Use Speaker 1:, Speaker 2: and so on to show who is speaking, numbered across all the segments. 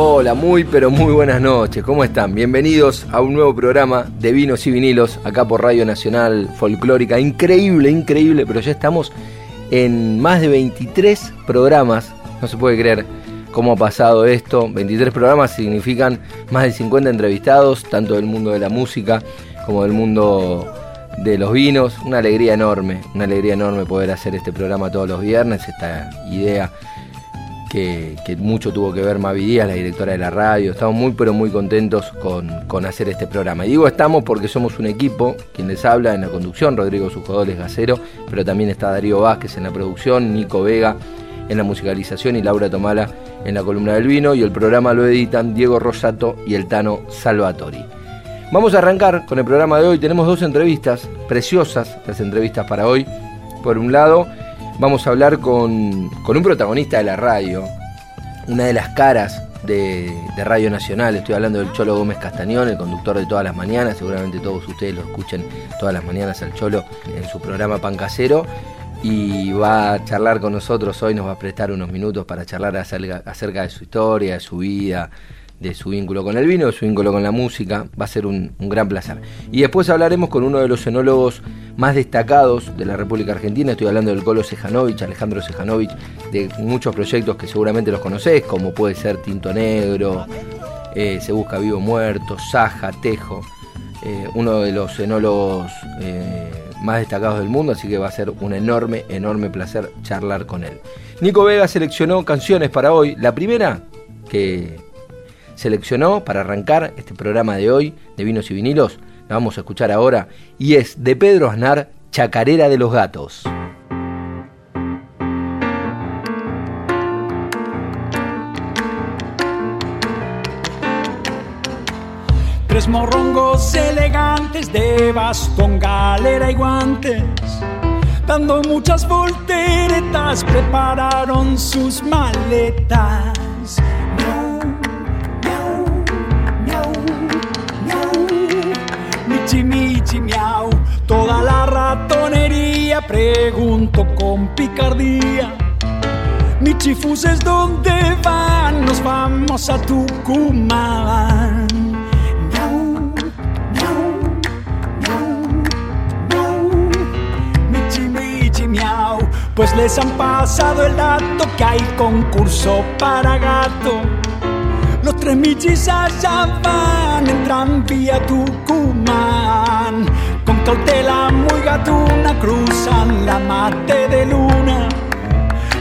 Speaker 1: Hola, muy pero muy buenas noches, ¿cómo están? Bienvenidos a un nuevo programa de vinos y vinilos acá por Radio Nacional Folclórica. Increíble, increíble, pero ya estamos en más de 23 programas, no se puede creer cómo ha pasado esto. 23 programas significan más de 50 entrevistados, tanto del mundo de la música como del mundo de los vinos. Una alegría enorme, una alegría enorme poder hacer este programa todos los viernes, esta idea que, mucho tuvo que ver Mavi Díaz, la directora de la radio. Estamos muy pero muy contentos con, hacer este programa. Y digo estamos porque somos un equipo, quien les habla en la conducción, Rodrigo Sujodoles Gacero, pero también está Darío Vázquez en la producción, Nico Vega en la musicalización y Laura Tomala en la columna del vino. Y el programa lo editan Diego Rosato y el Tano Salvatori. Vamos a arrancar con el programa de hoy. Tenemos dos entrevistas preciosas, las entrevistas para hoy. Por un lado, vamos a hablar con, un protagonista de la radio, una de las caras de, Radio Nacional. Estoy hablando del Cholo Gómez Castañón, el conductor de todas las mañanas. Seguramente todos ustedes lo escuchen todas las mañanas al Cholo en su programa Pan Casero. Y va a charlar con nosotros hoy, nos va a prestar unos minutos para charlar acerca de su historia, de su vida, de su vínculo con el vino, de su vínculo con la música. Va a ser un, gran placer. Y después hablaremos con uno de los enólogos más destacados de la República Argentina. Estoy hablando del Colo Sejanovic, Alejandro Sejanovic, de muchos proyectos que seguramente los conocés, como puede ser Tinto Negro, eh, Se Busca Vivo Muerto, Saja, Tejo. Eh, uno de los enólogos eh, más destacados del mundo, así que va a ser un enorme, enorme placer charlar con él. Nico Vega seleccionó canciones para hoy. La primera que seleccionó para arrancar este programa de hoy de vinos y vinilos, la vamos a escuchar ahora, y es de Pedro Aznar, Chacarera de los Gatos.
Speaker 2: Tres morrongos elegantes de bastón, galera y guantes, dando muchas volteretas, prepararon sus maletas miau, toda la ratonería pregunto con picardía. Michifuses, ¿dónde van? Nos vamos a Tucumán. Miau, miau, miau, miau. Michi, michi, miau. Pues les han pasado el dato que hay concurso para gato michis allá van en tranvía Tucumán. Con cautela muy gatuna cruzan la mate de luna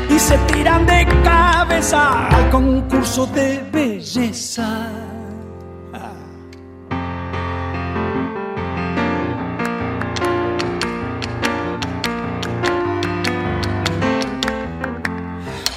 Speaker 2: y se tiran de cabeza al concurso de belleza.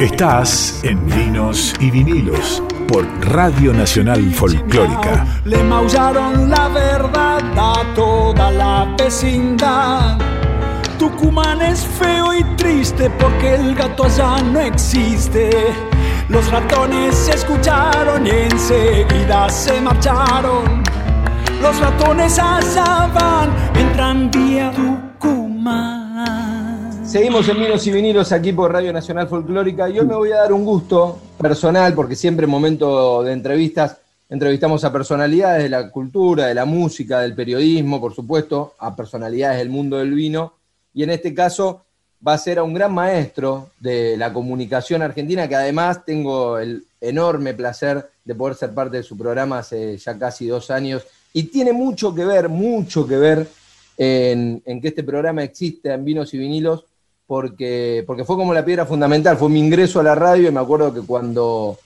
Speaker 3: Estás en Vinos y Vinilos por Radio Nacional Folclórica.
Speaker 2: Le maullaron la verdad a toda la vecindad. Tucumán es feo y triste porque el gato allá no existe. Los ratones se escucharon y enseguida se marcharon. Los ratones allá van en tranvía Tucumán.
Speaker 1: Seguimos en Vinos y Vinilos aquí por Radio Nacional Folclórica y hoy me voy a dar un gusto personal porque siempre en momento de entrevistas entrevistamos a personalidades de la cultura, de la música, del periodismo, por supuesto, a personalidades del mundo del vino y en este caso va a ser a un gran maestro de la comunicación argentina que además tengo el enorme placer de poder ser parte de su programa hace ya casi dos años y tiene mucho que ver, mucho que ver en, que este programa existe en Vinos y Vinilos porque, porque fue como la piedra fundamental, fue mi ingreso a la radio y me acuerdo que cuando,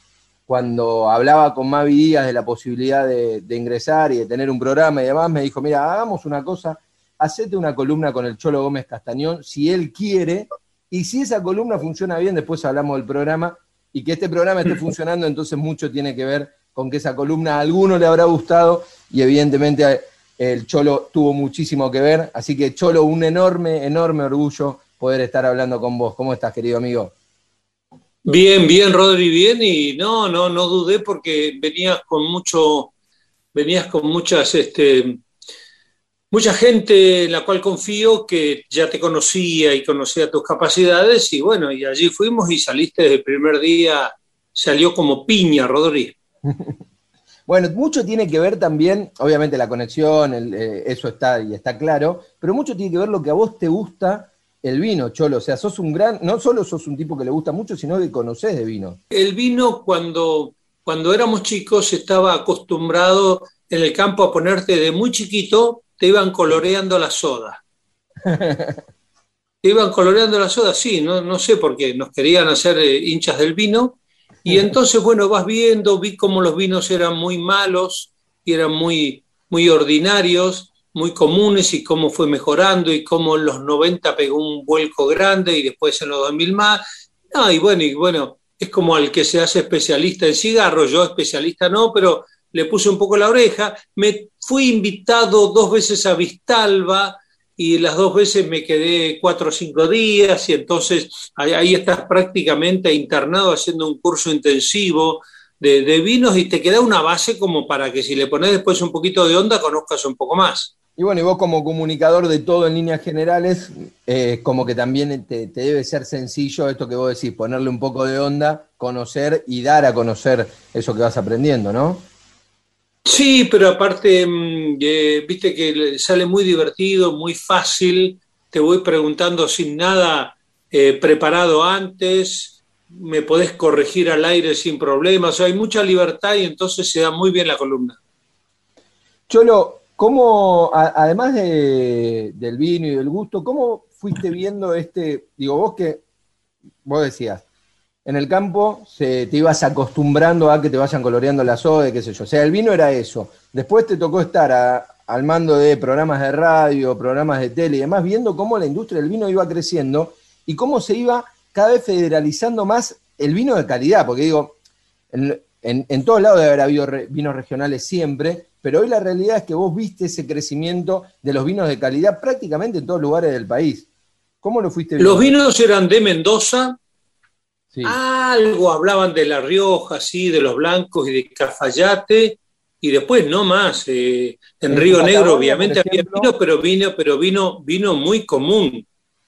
Speaker 1: cuando hablaba con Mavi Díaz de la posibilidad de, de ingresar y de tener un programa y demás, me dijo, mira, hagamos una cosa, hacete una columna con el Cholo Gómez Castañón, si él quiere, y si esa columna funciona bien, después hablamos del programa, y que este programa esté funcionando, entonces mucho tiene que ver con que esa columna a alguno le habrá gustado y evidentemente el Cholo tuvo muchísimo que ver. Así que Cholo, un enorme, enorme orgullo poder estar hablando con vos. ¿Cómo estás, querido amigo?
Speaker 4: Bien, bien, Rodri, bien. Y no, no, no dudé porque venías con mucho, venías con muchas, este, mucha gente en la cual confío que ya te conocía y conocía tus capacidades. Y bueno, y allí fuimos y saliste desde el primer día, salió como piña, Rodri.
Speaker 1: Bueno, mucho tiene que ver también, obviamente la conexión, eh, eso está y está claro, pero mucho tiene que ver lo que a vos te gusta el vino, Cholo. O sea, sos un gran, no solo sos un tipo que le gusta mucho, sino que conocés de vino.
Speaker 4: El vino, cuando, cuando éramos chicos, estaba acostumbrado en el campo a ponerte de muy chiquito, te iban coloreando la soda. te iban coloreando la soda, sí, no, no sé por qué, nos querían hacer eh, hinchas del vino y entonces, bueno, vas viendo, vi cómo los vinos eran muy malos y eran muy, muy ordinarios, muy comunes y cómo fue mejorando y cómo en los 90 pegó un vuelco grande y después en los 2000 más. No, y bueno, y bueno, es como al que se hace especialista en cigarros, yo especialista no, pero le puse un poco la oreja. Me fui invitado dos veces a Vistalba, y las dos veces me quedé cuatro o cinco días y entonces ahí, estás prácticamente internado haciendo un curso intensivo de, vinos y te queda una base como para que si le pones después un poquito de onda conozcas un poco más.
Speaker 1: Y bueno, y vos como comunicador de todo en líneas generales, eh, como que también te, te, debe ser sencillo esto que vos decís, ponerle un poco de onda, conocer y dar a conocer eso que vas aprendiendo, ¿no?
Speaker 4: Sí, pero aparte, mm, eh, viste que sale muy divertido, muy fácil, te voy preguntando sin nada eh, preparado antes, me podés corregir al aire sin problemas, hay mucha libertad y entonces se da muy bien la columna.
Speaker 1: Cholo, ¿cómo, además del vino y del gusto, cómo fuiste viendo este, digo, vos que, vos decías, en el campo se, te ibas acostumbrando a que te vayan coloreando la soda, qué sé yo. O sea, el vino era eso. Después te tocó estar al mando de programas de radio, programas de tele y demás, viendo cómo la industria del vino iba creciendo y cómo se iba cada vez federalizando más el vino de calidad. Porque digo, en, todos lados debe haber habido vinos regionales siempre, pero hoy la realidad es que vos viste ese crecimiento de los vinos de calidad prácticamente en todos lugares del país. ¿Cómo lo fuiste
Speaker 4: viendo? Los vinos eran de Mendoza, algo hablaban de La Rioja, sí, de los blancos y de Cafayate, y después no más. Eh, en, Río Negro obviamente había vino, pero vino, pero vino, vino muy común.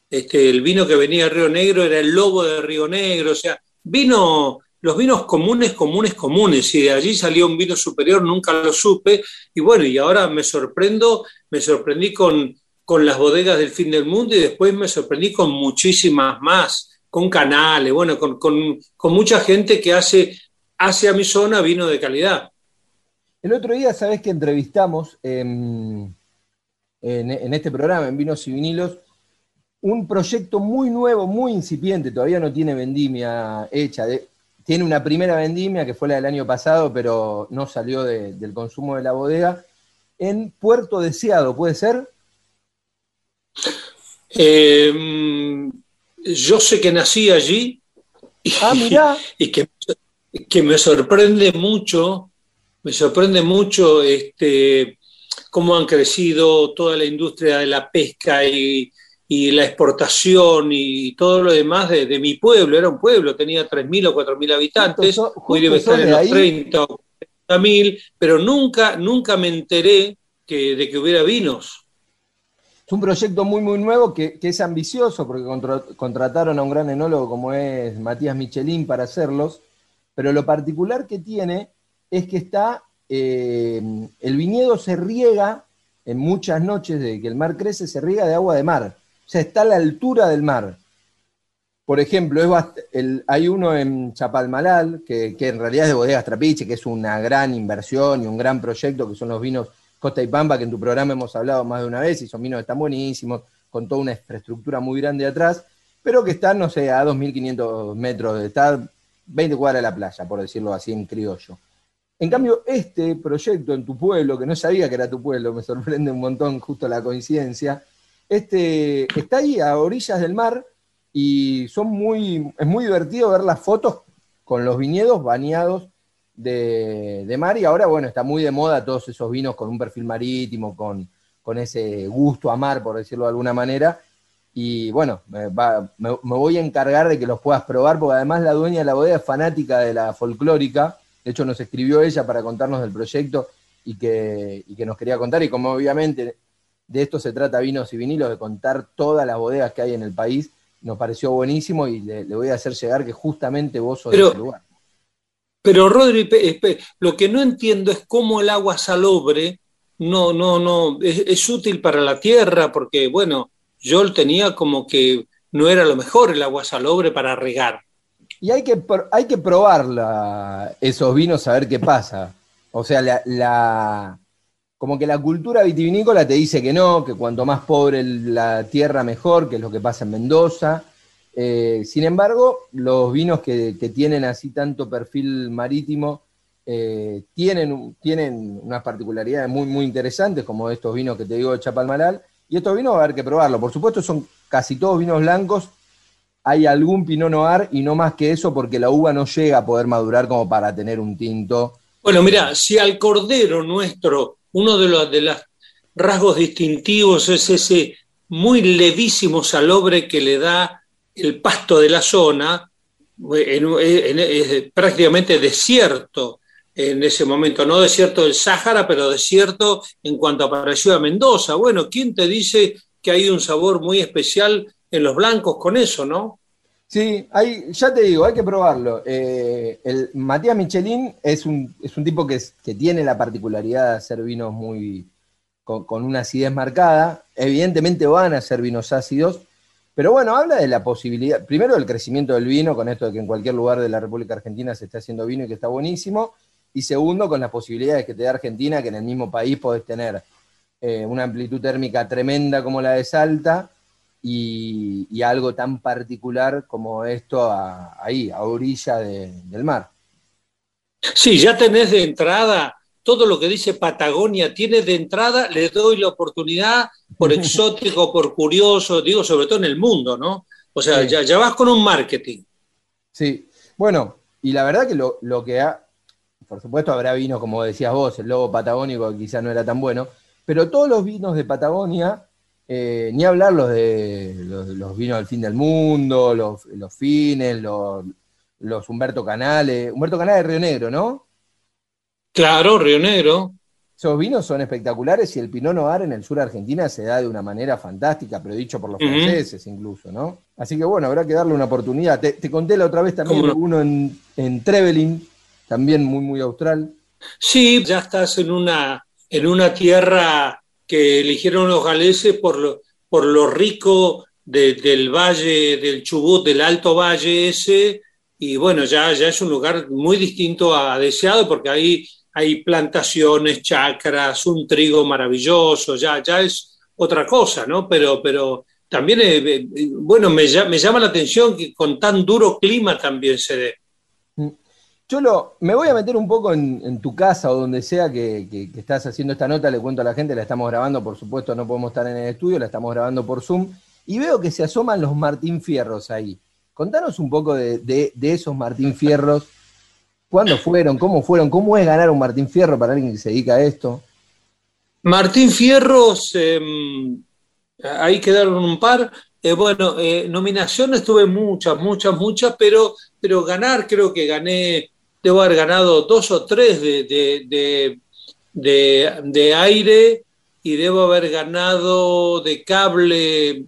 Speaker 4: Este, el vino que venía de Río Negro era el lobo de Río Negro, o sea, vino, los vinos comunes, comunes, comunes, y de allí salió un vino superior, nunca lo supe, y bueno, y ahora me sorprendo, me sorprendí con, con las bodegas del fin del mundo y después me sorprendí con muchísimas más con canales, bueno, con, mucha gente que hace, hace a mi zona vino de calidad.
Speaker 1: El otro día, sabes que entrevistamos en, este programa, en Vinos y Vinilos, un proyecto muy nuevo, muy incipiente, todavía no tiene vendimia hecha. Tiene una primera vendimia que fue la del año pasado, pero no salió del consumo de la bodega, en Puerto Deseado, ¿puede ser?
Speaker 4: Eh, yo sé que nací allí y, ah, que, que, me sorprende mucho, me sorprende mucho este, cómo han crecido toda la industria de la pesca y, la exportación y todo lo demás de, mi pueblo. Era un pueblo, tenía 3.000 o 4.000 habitantes, hoy debe estar en los 30 o 40.000, pero nunca, nunca me enteré que, de que hubiera vinos.
Speaker 1: Es un proyecto muy, muy nuevo que, es ambicioso porque contrataron a un gran enólogo como es Matías Michelin para hacerlos, pero lo particular que tiene es que está, eh, el viñedo se riega en muchas noches de que el mar crece, se riega de agua de mar, sea, está a la altura del mar. Por ejemplo, hay uno en Chapalmalal, que, en realidad es de Bodegas Trapiche, que es una gran inversión y un gran proyecto, que son los vinos Costa y Pampa, que en tu programa hemos hablado más de una vez, y son vinos que están buenísimos, con toda una infraestructura muy grande atrás, pero que están, no sé, a 2.500 metros estar 20 cuadras de la playa, por decirlo así en criollo. En cambio, este proyecto en tu pueblo, que no sabía que era tu pueblo, me sorprende un montón justo la coincidencia, este, está ahí a orillas del mar y son muy, es muy divertido ver las fotos con los viñedos bañados de, de, mar y ahora, bueno, está muy de moda todos esos vinos con un perfil marítimo, con, con ese gusto a mar, por decirlo de alguna manera. Y bueno, me, voy a encargar de que los puedas probar, porque además la dueña de la bodega es fanática de la folclórica. De hecho, nos escribió ella para contarnos del proyecto y que, y que nos quería contar. Y como obviamente de esto se trata Vinos y Vinilos, de contar todas las bodegas que hay en el país, nos pareció buenísimo y le, voy a hacer llegar que justamente vos sos de ese lugar.
Speaker 4: Pero Rodri, lo que no entiendo es cómo el agua salobre no, no, no, es, útil para la tierra, porque bueno, yo tenía como que no era lo mejor el agua salobre para regar.
Speaker 1: Y hay que, hay que probar esos vinos a ver qué pasa. O sea, la, como que la cultura vitivinícola te dice que no, que cuanto más pobre la tierra mejor, que es lo que pasa en Mendoza. Eh, sin embargo, los vinos que, tienen así tanto perfil marítimo eh, tienen, tienen unas particularidades muy, muy interesantes, como estos vinos que te digo de Chapalmalal, y estos vinos va a haber que probarlo. Por supuesto, son casi todos vinos blancos, hay algún Pinot Noir y no más que eso, porque la uva no llega a poder madurar como para tener un tinto.
Speaker 4: Bueno, mira, si al cordero nuestro, uno de los rasgos distintivos es ese muy levísimo salobre que le da el pasto de la zona, es prácticamente desierto en ese momento, no desierto del Sáhara, pero desierto en cuanto apareció a Mendoza. Bueno, ¿quién te dice que hay un sabor muy especial en los blancos con eso, no?
Speaker 1: Sí, hay, ya te digo, hay que probarlo. Eh, el Matías Michelin es un, es un tipo que, que, tiene la particularidad de hacer vinos muy con, una acidez marcada. Evidentemente van a ser vinos ácidos, pero bueno, habla de la posibilidad, primero del crecimiento del vino, con esto de que en cualquier lugar de la República Argentina se está haciendo vino y que está buenísimo, y segundo, con las posibilidades que te da Argentina, que en el mismo país podés tener eh, una amplitud térmica tremenda como la de Salta y, algo tan particular como esto ahí, a orilla del mar.
Speaker 4: Sí, ya tenés de entrada todo lo que dice Patagonia, tiene de entrada, le doy la oportunidad por exótico, por curioso, digo, sobre todo en el mundo, ¿no? O sea, ya, ya, vas con un marketing.
Speaker 1: Sí, bueno, y la verdad que lo, lo que ha, por supuesto habrá vinos, como decías vos, el lobo patagónico quizás no era tan bueno, pero todos los vinos de Patagonia, eh, ni hablar los de los, vinos del fin del mundo, los, fines, los, Humberto Canales, Humberto Canales de Río Negro, ¿no?
Speaker 4: Claro, Río Negro.
Speaker 1: Esos vinos son espectaculares y el Pinot Noir en el sur de Argentina se da de una manera fantástica, pero dicho por los franceses incluso, ¿no? Así que bueno, habrá que darle una oportunidad. Te, conté la otra vez también uno en, en Trevelin, también muy, muy austral.
Speaker 4: Sí, ya estás en una, en una tierra que eligieron los galeses por lo, por lo rico del valle del Chubut, del Alto Valle ese, y bueno, ya, ya es un lugar muy distinto a deseado porque ahí hay plantaciones, chacras, un trigo maravilloso, ya, ya es otra cosa, ¿no? Pero, pero también, eh, eh, bueno, me, me llama la atención que con tan duro clima también se dé.
Speaker 1: Yo lo, me voy a meter un poco en, tu casa o donde sea que, estás haciendo esta nota, le cuento a la gente, la estamos grabando, por supuesto no podemos estar en el estudio, la estamos grabando por Zoom, y veo que se asoman los Martín Fierros ahí. Contanos un poco de, esos Martín Fierros, cuándo fueron, cómo fueron, cómo es ganar un Martín Fierro para alguien que se dedica a esto.
Speaker 4: Martín Fierros, em, ahí quedaron un par. Eh, bueno, eh, nominaciones tuve muchas, muchas, muchas, pero, pero ganar creo que gané debo haber ganado dos o tres de, de, aire y debo haber ganado de cable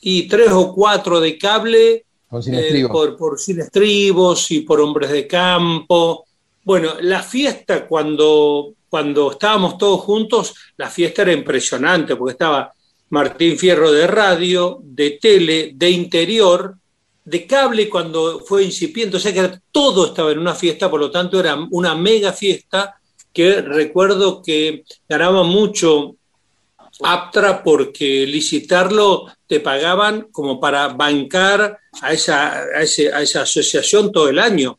Speaker 4: y tres o cuatro de cable
Speaker 1: eh,
Speaker 4: por, por sin estribos y por hombres de campo. Bueno, la fiesta cuando, cuando estábamos todos juntos, la fiesta era impresionante porque estaba Martín Fierro de radio, de tele, de interior, de cable cuando fue incipiente, o sea que todo estaba en una fiesta, por lo tanto era una mega fiesta que recuerdo que ganaba mucho Aptra porque licitarlo te pagaban como para bancar a esa, a, esa asociación todo el año.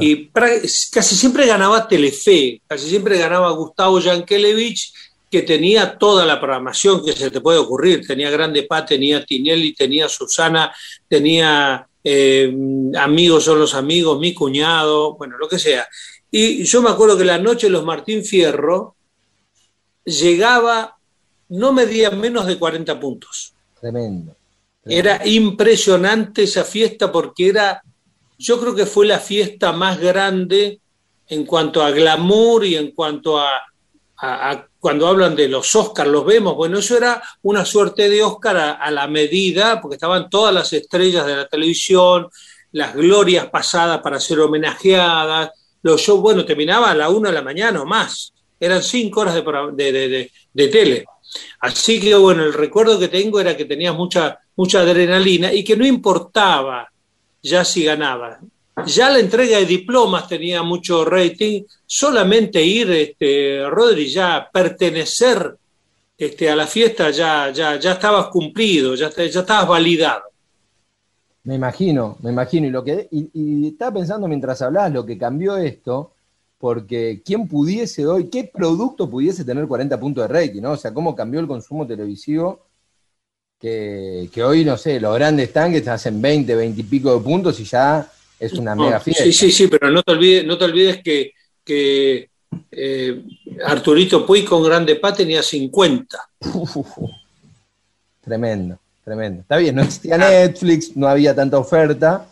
Speaker 4: Y casi siempre ganaba Telefe, casi siempre ganaba Gustavo Yankelevich, que tenía toda la programación que se te puede ocurrir. Tenía Grande Pa, tenía Tinelli, tenía Susana, tenía eh, Amigos son los amigos, mi cuñado, bueno, lo que sea. Y yo me acuerdo que la noche los Martín Fierro llegaba, no medía menos de 40 puntos.
Speaker 1: Tremendo.
Speaker 4: Era impresionante esa fiesta porque era yo creo que fue la fiesta más grande en cuanto a glamour y en cuanto a, cuando hablan de los Oscars, los vemos, bueno, eso era una suerte de Oscar a, la medida, porque estaban todas las estrellas de la televisión, las glorias pasadas para ser homenajeadas, los shows, bueno, terminaba a la una de la mañana o más, eran cinco horas de, de, tele. Así que bueno, el recuerdo que tengo era que tenía mucha, mucha adrenalina y que no importaba ya si ganaba. Ya la entrega de diplomas tenía mucho rating, solamente ir, este, Rodri, ya pertenecer este, a la fiesta ya, ya, ya estabas cumplido, ya, ya estabas validado.
Speaker 1: Me imagino, me imagino. Y, lo que, y, estaba pensando mientras hablabas lo que cambió esto, porque quién pudiese hoy, qué producto pudiese tener 40 puntos de rating, ¿no? O sea, cómo cambió el consumo televisivo que, hoy, no sé, los grandes tanques hacen 20, 20 y pico de puntos y ya es una mega fiesta.
Speaker 4: Sí, sí, sí, pero no te olvides, no te olvides que, que eh, Arturito Puy con Grande Pa tenía 50.
Speaker 1: tremendo, tremendo. Está bien, no existía Netflix, no había tanta oferta.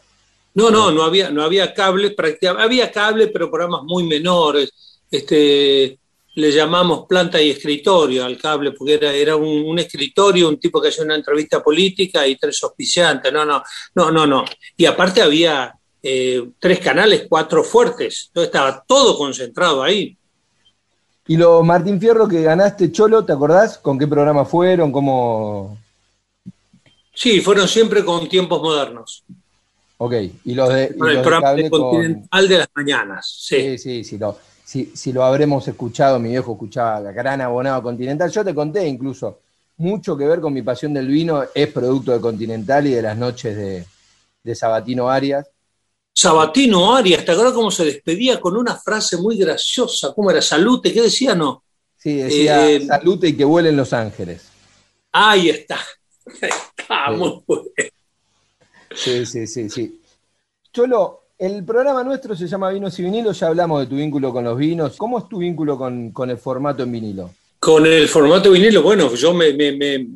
Speaker 4: No, no, no había, no había cables, había cable, pero programas muy menores. Este, le llamamos planta y escritorio al cable, porque era, era un, escritorio, un tipo que hacía una entrevista política y tres auspiciantes. No, no, no, no, no. Y aparte había eh, tres canales, cuatro fuertes. Entonces estaba todo concentrado ahí.
Speaker 1: Y lo Martín Fierro que ganaste, Cholo, ¿te acordás? ¿Con qué programa fueron? ¿Cómo...?
Speaker 4: Sí, fueron siempre con tiempos modernos.
Speaker 1: Ok, y los de...
Speaker 4: el programa de Continental de las mañanas, sí.
Speaker 1: Sí, sí, sí, lo, si, lo habremos escuchado, mi viejo escuchaba Gran Abonado Continental. Yo te conté incluso, mucho que ver con mi pasión del vino es producto de Continental y de las noches de, Sabatino Arias.
Speaker 4: Sabatino Arias, ¿te acuerdas cómo se despedía con una frase muy graciosa? ¿Cómo era? ¿Salute? ¿Qué decía? No.
Speaker 1: Sí, decía eh, salute y que vuelen los ángeles.
Speaker 4: Ahí está. Bueno.
Speaker 1: Sí, sí, sí, sí. Cholo, el programa nuestro se llama Vinos y Vinilos, ya hablamos de tu vínculo con los vinos. ¿Cómo es tu vínculo con, el formato en vinilo?
Speaker 4: Con el formato vinilo, bueno, yo, me,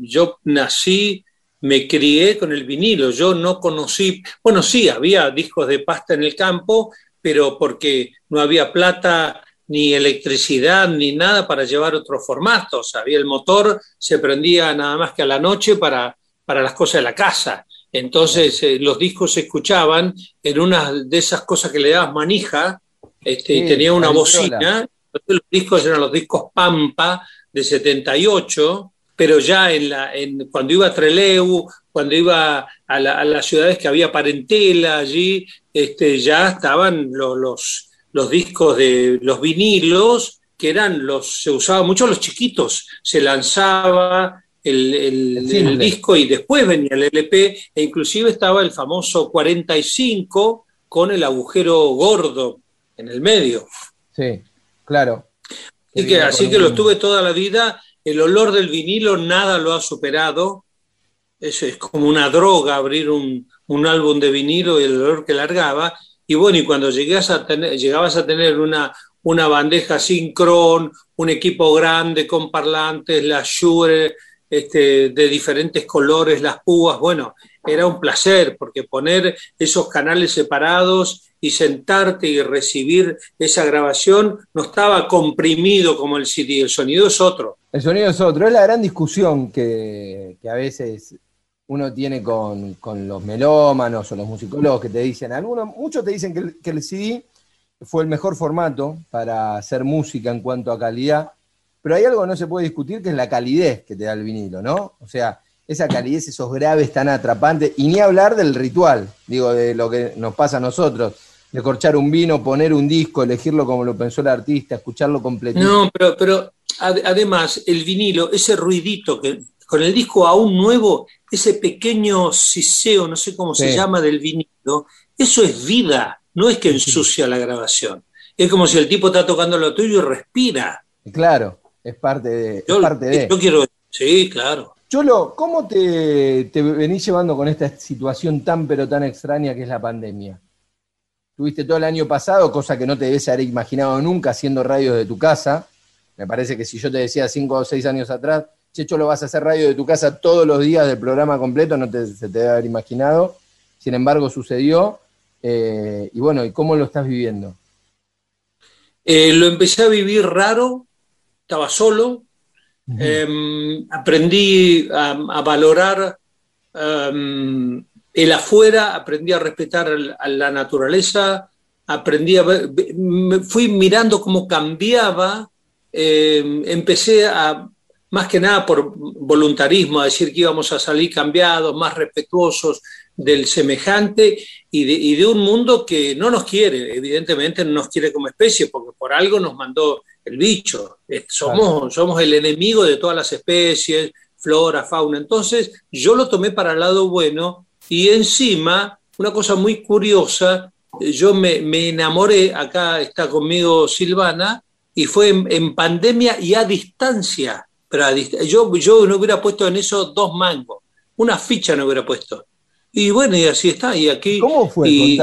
Speaker 4: yo nací, me crié con el vinilo, yo no conocí, bueno, sí, había discos de pasta en el campo, pero porque no había plata ni electricidad ni nada para llevar otros formatos. Había el motor, se prendía nada más que a la noche para, para las cosas de la casa. Entonces eh, los discos se escuchaban en una de esas cosas que le dabas manija este, y tenía una bocina. los discos eran los discos Pampa de 78, pero ya en la, en, cuando iba a Treleu, cuando iba a, las ciudades que había parentela allí, este, ya estaban los, los, discos de los vinilos, que eran los, se usaba mucho los chiquitos, se lanzaba el, disco y después venía el LP e inclusive estaba el famoso 45 con el agujero gordo en el medio.
Speaker 1: Sí, claro.
Speaker 4: Así que, así que lo tuve toda la vida. El olor del vinilo nada lo ha superado. Eso es como una droga abrir un, álbum de vinilo y el olor que largaba. Y bueno, y cuando llegas a tener, llegabas a tener una, una bandeja sincron, un equipo grande con parlantes, la Shure, este, de diferentes colores, las púas, bueno, era un placer porque poner esos canales separados y sentarte y recibir esa grabación no estaba comprimido como el CD, el sonido es otro.
Speaker 1: El sonido es otro, es la gran discusión que, a veces uno tiene con, los melómanos o los musicólogos que te dicen, algunos, muchos te dicen que el, que el CD fue el mejor formato para hacer música en cuanto a calidad, pero hay algo que no se puede discutir, que es la calidez que te da el vinilo, ¿no? O sea, esa calidez, esos graves tan atrapantes, y ni hablar del ritual, digo, de lo que nos pasa a nosotros. De corchar un vino, poner un disco, elegirlo como lo pensó el artista, escucharlo completo.
Speaker 4: No, pero, pero además el vinilo, ese ruidito que con el disco aún nuevo, ese pequeño siseo, no sé cómo se llama, del vinilo, eso es vida, no es que ensucia la grabación. Es como si el tipo está tocando lo tuyo y respira.
Speaker 1: Claro, es parte de. Yo, parte de.
Speaker 4: yo quiero. Sí, claro.
Speaker 1: Cholo, ¿cómo te, te venís llevando con esta situación tan pero tan extraña que es la pandemia? Tuviste todo el año pasado, cosa que no te debes haber imaginado nunca haciendo radio de tu casa. Me parece que si yo te decía cinco o seis años atrás, Checho, lo vas a hacer radio de tu casa todos los días del programa completo, no te, se te debe haber imaginado. Sin embargo, sucedió. Eh, y bueno, ¿y cómo lo estás viviendo?
Speaker 4: Eh, lo empecé a vivir raro, estaba solo, em, aprendí a, valorar em, el afuera, aprendí a respetar a la naturaleza, aprendí a ver, fui mirando cómo cambiaba, em, empecé a más que nada por voluntarismo, a decir que íbamos a salir cambiados, más respetuosos del semejante y de, un mundo que no nos quiere, evidentemente no nos quiere como especie, porque por algo nos mandó el bicho. Eh, somos, somos el enemigo de todas las especies, flora, fauna. Entonces yo lo tomé para el lado bueno y encima, una cosa muy curiosa, eh, yo me, enamoré, acá está conmigo Silvana, y fue en pandemia y a distancia pero yo, yo no hubiera puesto en eso dos mangos, una ficha no hubiera puesto. Y bueno, y así está. Y aquí,
Speaker 1: ¿Cómo fue? Y,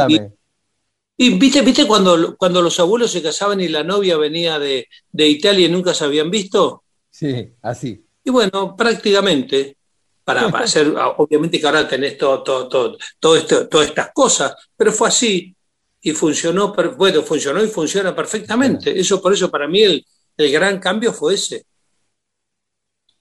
Speaker 4: Y, viste, viste cuando, cuando los abuelos se casaban y la novia venía de, Italia y nunca se habían visto.
Speaker 1: Sí, así.
Speaker 4: Y bueno, prácticamente, para, hacer, obviamente que ahora tenés todo, todo, todo, todo esto, todas estas cosas, pero fue así y funcionó, bueno, funcionó y funciona perfectamente. Eso, por eso para mí el, el gran cambio fue ese.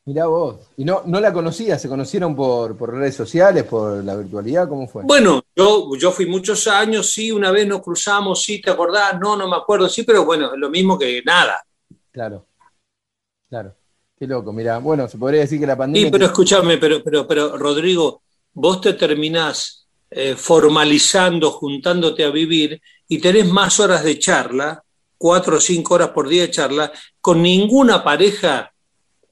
Speaker 1: Mirá vos. ¿Y no, no la conocías? ¿Se conocieron por, redes sociales, por la virtualidad? ¿Cómo fue?
Speaker 4: Bueno, yo, yo fui muchos años, sí, una vez nos cruzamos, sí, ¿te acordás? No, no me acuerdo, sí, pero bueno, es lo mismo que nada.
Speaker 1: Claro, claro. Qué loco, mira. Bueno, se podría decir que la pandemia...
Speaker 4: Sí, pero escúchame, pero, pero, pero Rodrigo, vos te terminás eh, formalizando, juntándote a vivir y tenés más horas de charla, cuatro o cinco horas por día de charla, con ninguna pareja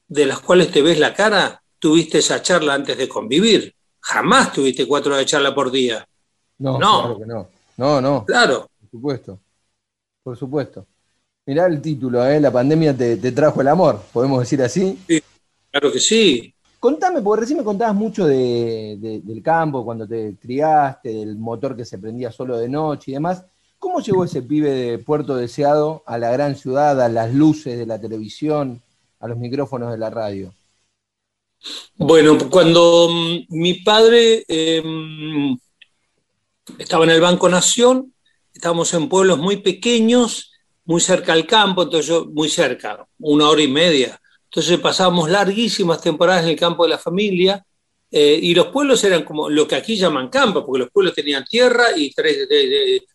Speaker 4: de las cuales te ves la cara, tuviste esa charla antes de convivir. Jamás tuviste cuatro horas de charla por día.
Speaker 1: No, no. claro que no. No, no.
Speaker 4: Claro.
Speaker 1: Por supuesto. Por supuesto. Mirá el título, ¿eh? La pandemia te, trajo el amor, ¿podemos decir así?
Speaker 4: Sí, claro que sí.
Speaker 1: Contame, porque recién me contabas mucho del campo, cuando te criaste, del motor que se prendía solo de noche y demás. ¿Cómo llegó ese pibe de Puerto Deseado a la gran ciudad, a las luces de la televisión? a los micrófonos de la radio?
Speaker 4: Bueno, cuando mm, mi padre em, estaba en el Banco Nación, estábamos en pueblos muy pequeños, muy cerca al campo, entonces yo, muy cerca, una hora y media. Entonces pasábamos larguísimas temporadas en el campo de la familia eh, y los pueblos eran como lo que aquí llaman campo, porque los pueblos tenían tierra y tres,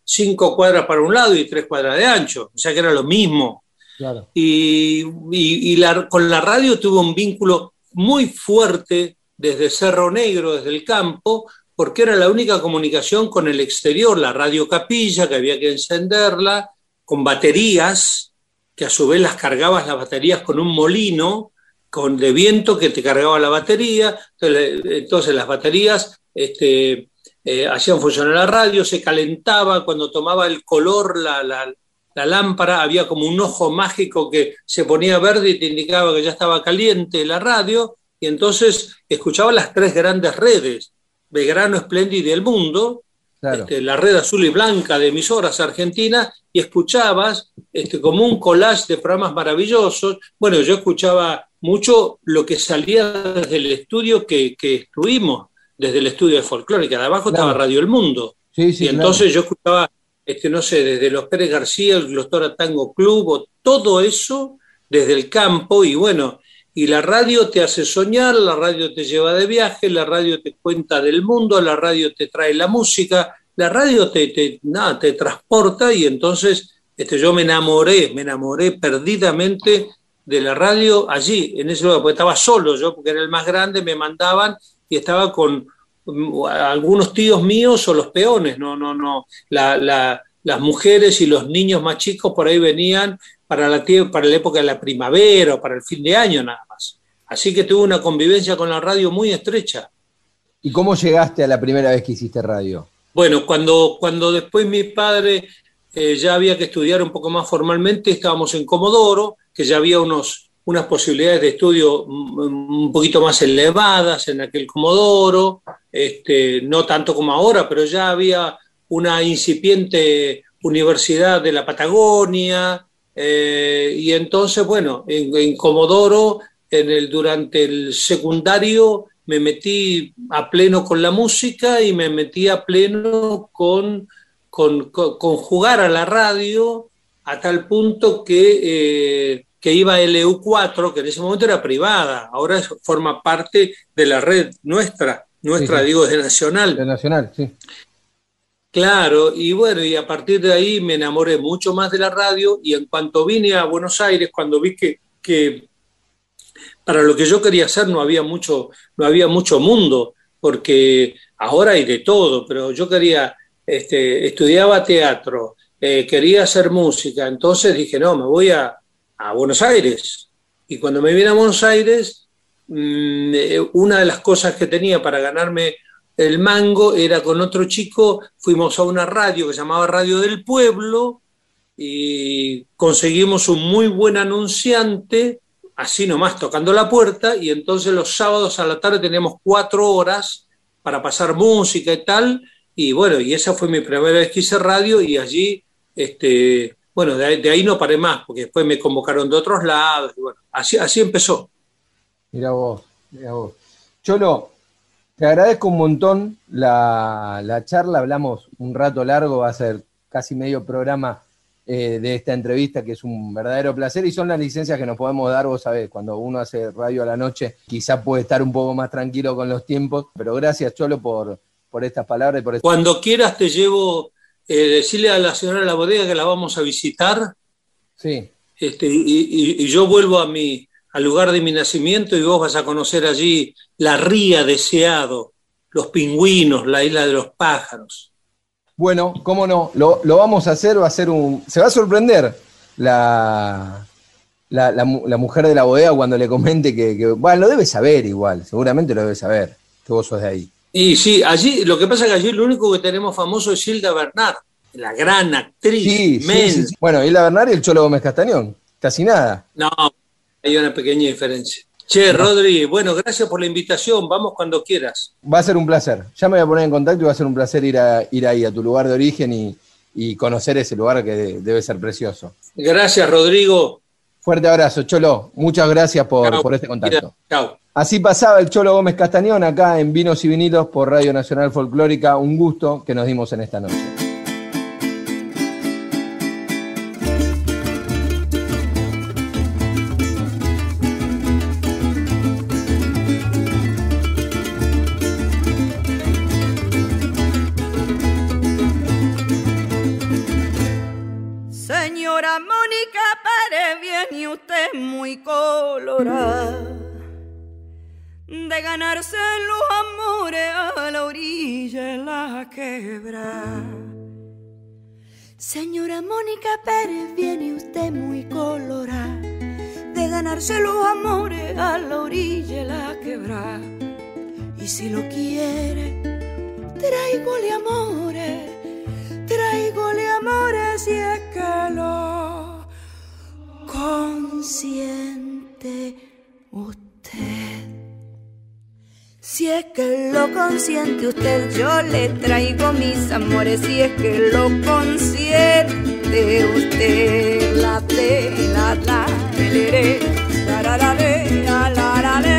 Speaker 4: cinco cuadras para un lado y tres cuadras de ancho, o sea que era lo mismo. Y, con la radio tuvo un vínculo muy fuerte desde Cerro Negro, desde el campo, porque era la única comunicación con el exterior, la radio capilla, que había que encenderla, con baterías, que a su vez las cargabas las baterías con un molino con, de viento que te cargaba la batería, entonces, las baterías este, eh, hacían funcionar la radio, se calentaba cuando tomaba el color la, la, lámpara, había como un ojo mágico que se ponía verde y te indicaba que ya estaba caliente la radio, y entonces escuchaba las tres grandes redes, Belgrano, Espléndido y El Mundo, este, la red azul y blanca de emisoras argentinas, y escuchabas este, como un collage de programas maravillosos. Bueno, yo escuchaba mucho lo que salía desde el estudio que, que estuvimos, desde el estudio de folclórica, de abajo estaba Radio El Mundo. y entonces yo escuchaba este, no sé, desde los Pérez García, el Glostora Tango Club, todo eso desde el campo y bueno, y la radio te hace soñar, la radio te lleva de viaje, la radio te cuenta del mundo, la radio te trae la música, la radio te, te, nada, te transporta y entonces este, yo me enamoré, me enamoré perdidamente de la radio allí, en ese lugar, porque estaba solo yo, porque era el más grande, me mandaban y estaba con algunos tíos míos o los peones, no, no, no. La, las mujeres y los niños más chicos por ahí venían para la, para la época de la primavera o para el fin de año nada. Así que tuve una convivencia con la radio muy estrecha.
Speaker 1: ¿Y cómo llegaste a la primera vez que hiciste radio?
Speaker 4: Bueno, cuando, cuando después mi padre eh, ya había que estudiar un poco más formalmente, estábamos en Comodoro, que ya había unos, unas posibilidades de estudio un poquito más elevadas en aquel Comodoro, este, no tanto como ahora, pero ya había una incipiente universidad de la Patagonia, eh, y entonces, bueno, en, Comodoro, en el, durante el secundario, me metí a pleno con la música y me metí a pleno con, con, jugar a la radio a tal punto que, eh, que iba a LU4, que en ese momento era privada, ahora forma parte de la red nuestra, nuestra digo, de Nacional.
Speaker 1: De Nacional, sí.
Speaker 4: Claro, y bueno, y a partir de ahí me enamoré mucho más de la radio y en cuanto vine a Buenos Aires, cuando vi que, que para lo que yo quería hacer no había mucho, no había mucho mundo, porque ahora hay de todo, pero yo quería, este, estudiaba teatro, eh, quería hacer música, entonces dije, no, me voy a, a Buenos Aires. Y cuando me vine a Buenos Aires, mm, eh, una de las cosas que tenía para ganarme el mango era con otro chico, fuimos a una radio que se llamaba Radio del Pueblo y conseguimos un muy buen anunciante, así nomás tocando la puerta, y entonces los sábados a la tarde teníamos cuatro horas para pasar música y tal, y bueno, y esa fue mi primera vez que hice radio y allí, este, bueno, de, ahí no paré más, porque después me convocaron de otros lados, y bueno, así, así empezó.
Speaker 1: Mira vos, mira vos. Cholo, te agradezco un montón la, charla, hablamos un rato largo, va a ser casi medio programa eh, de esta entrevista, que es un verdadero placer, y son las licencias que nos podemos dar, vos sabés, cuando uno hace radio a la noche, quizá puede estar un poco más tranquilo con los tiempos, pero gracias Cholo por, por estas palabras. Y por
Speaker 4: Cuando quieras te llevo, eh, decirle a la señora de la bodega que la vamos a visitar.
Speaker 1: Sí.
Speaker 4: Este, y yo vuelvo a mi, al lugar de mi nacimiento y vos vas a conocer allí la ría deseado, los pingüinos, la isla de los pájaros.
Speaker 1: Bueno, cómo no, lo, vamos a hacer, va a ser un... Se va a sorprender la, la, mujer de la bodega cuando le comente que, bueno, lo debe saber igual, seguramente lo debe saber, que vos sos de ahí.
Speaker 4: Y sí, allí, lo que pasa es que allí lo único que tenemos famoso es Hilda Bernard, la gran actriz.
Speaker 1: Sí, sí, Bueno, Hilda Bernard y el Cholo Gómez Castañón, casi nada.
Speaker 4: No, hay una pequeña diferencia. Che, Rodri, bueno, gracias por la invitación. Vamos cuando quieras.
Speaker 1: Va a ser un placer. Ya me voy a poner en contacto y va a ser un placer ir, a, ir ahí a tu lugar de origen y, conocer ese lugar que debe ser precioso.
Speaker 4: Gracias, Rodrigo.
Speaker 1: Fuerte abrazo, Cholo. Muchas gracias por, por este contacto.
Speaker 4: Chao.
Speaker 1: Así pasaba el Cholo Gómez Castañón acá en Vinos y Vinilos por Radio Nacional Folclórica. Un gusto que nos dimos en esta noche.
Speaker 5: Muy colorada de ganarse los amores a la orilla de la quebra. Señora Mónica Pérez, viene usted muy colorada de ganarse los amores a la orilla de la quebra. Y si lo quiere, traigole amores, traigole amores si es que consiente usted. Si es que lo consiente usted, yo le traigo mis amores. Si es que lo consiente usted, la te, la la, la la la la la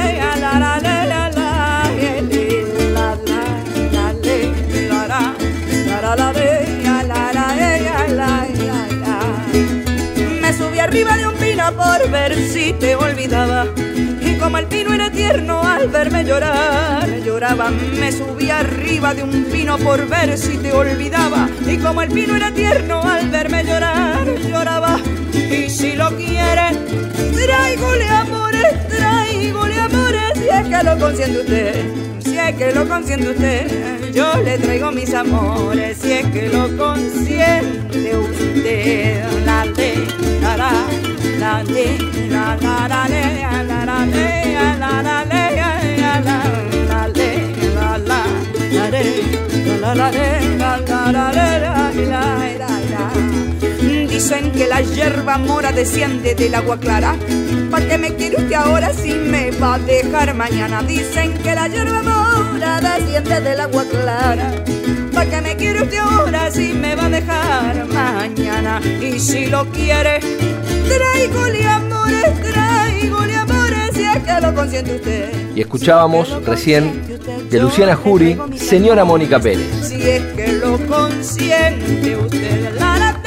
Speaker 5: por ver si te olvidaba. Y como el pino era tierno al verme llorar, lloraba, me subí arriba de un pino por ver si te olvidaba. Y como el pino era tierno al verme llorar, lloraba. Y si lo quieres, tráigole amores, tráigole amores si es que lo consiente usted, si es que lo consiente usted, yo le traigo mis amores, si es que lo consiente usted. La le, la la, Dicen que la hierba mora desciende del agua clara. ¿Para qué me quiere usted ahora si me va a dejar mañana? Dicen que la hierba mora desciende del agua clara. ¿Para qué me quiere usted ahora si me va a dejar mañana? Y si lo quiere, tráigole amores, tráigole amores, si es que lo consiente usted.
Speaker 1: Y escuchábamos recién de Luciana Jury, señora Mónica Pérez.
Speaker 5: Si es que lo consiente usted, la, la,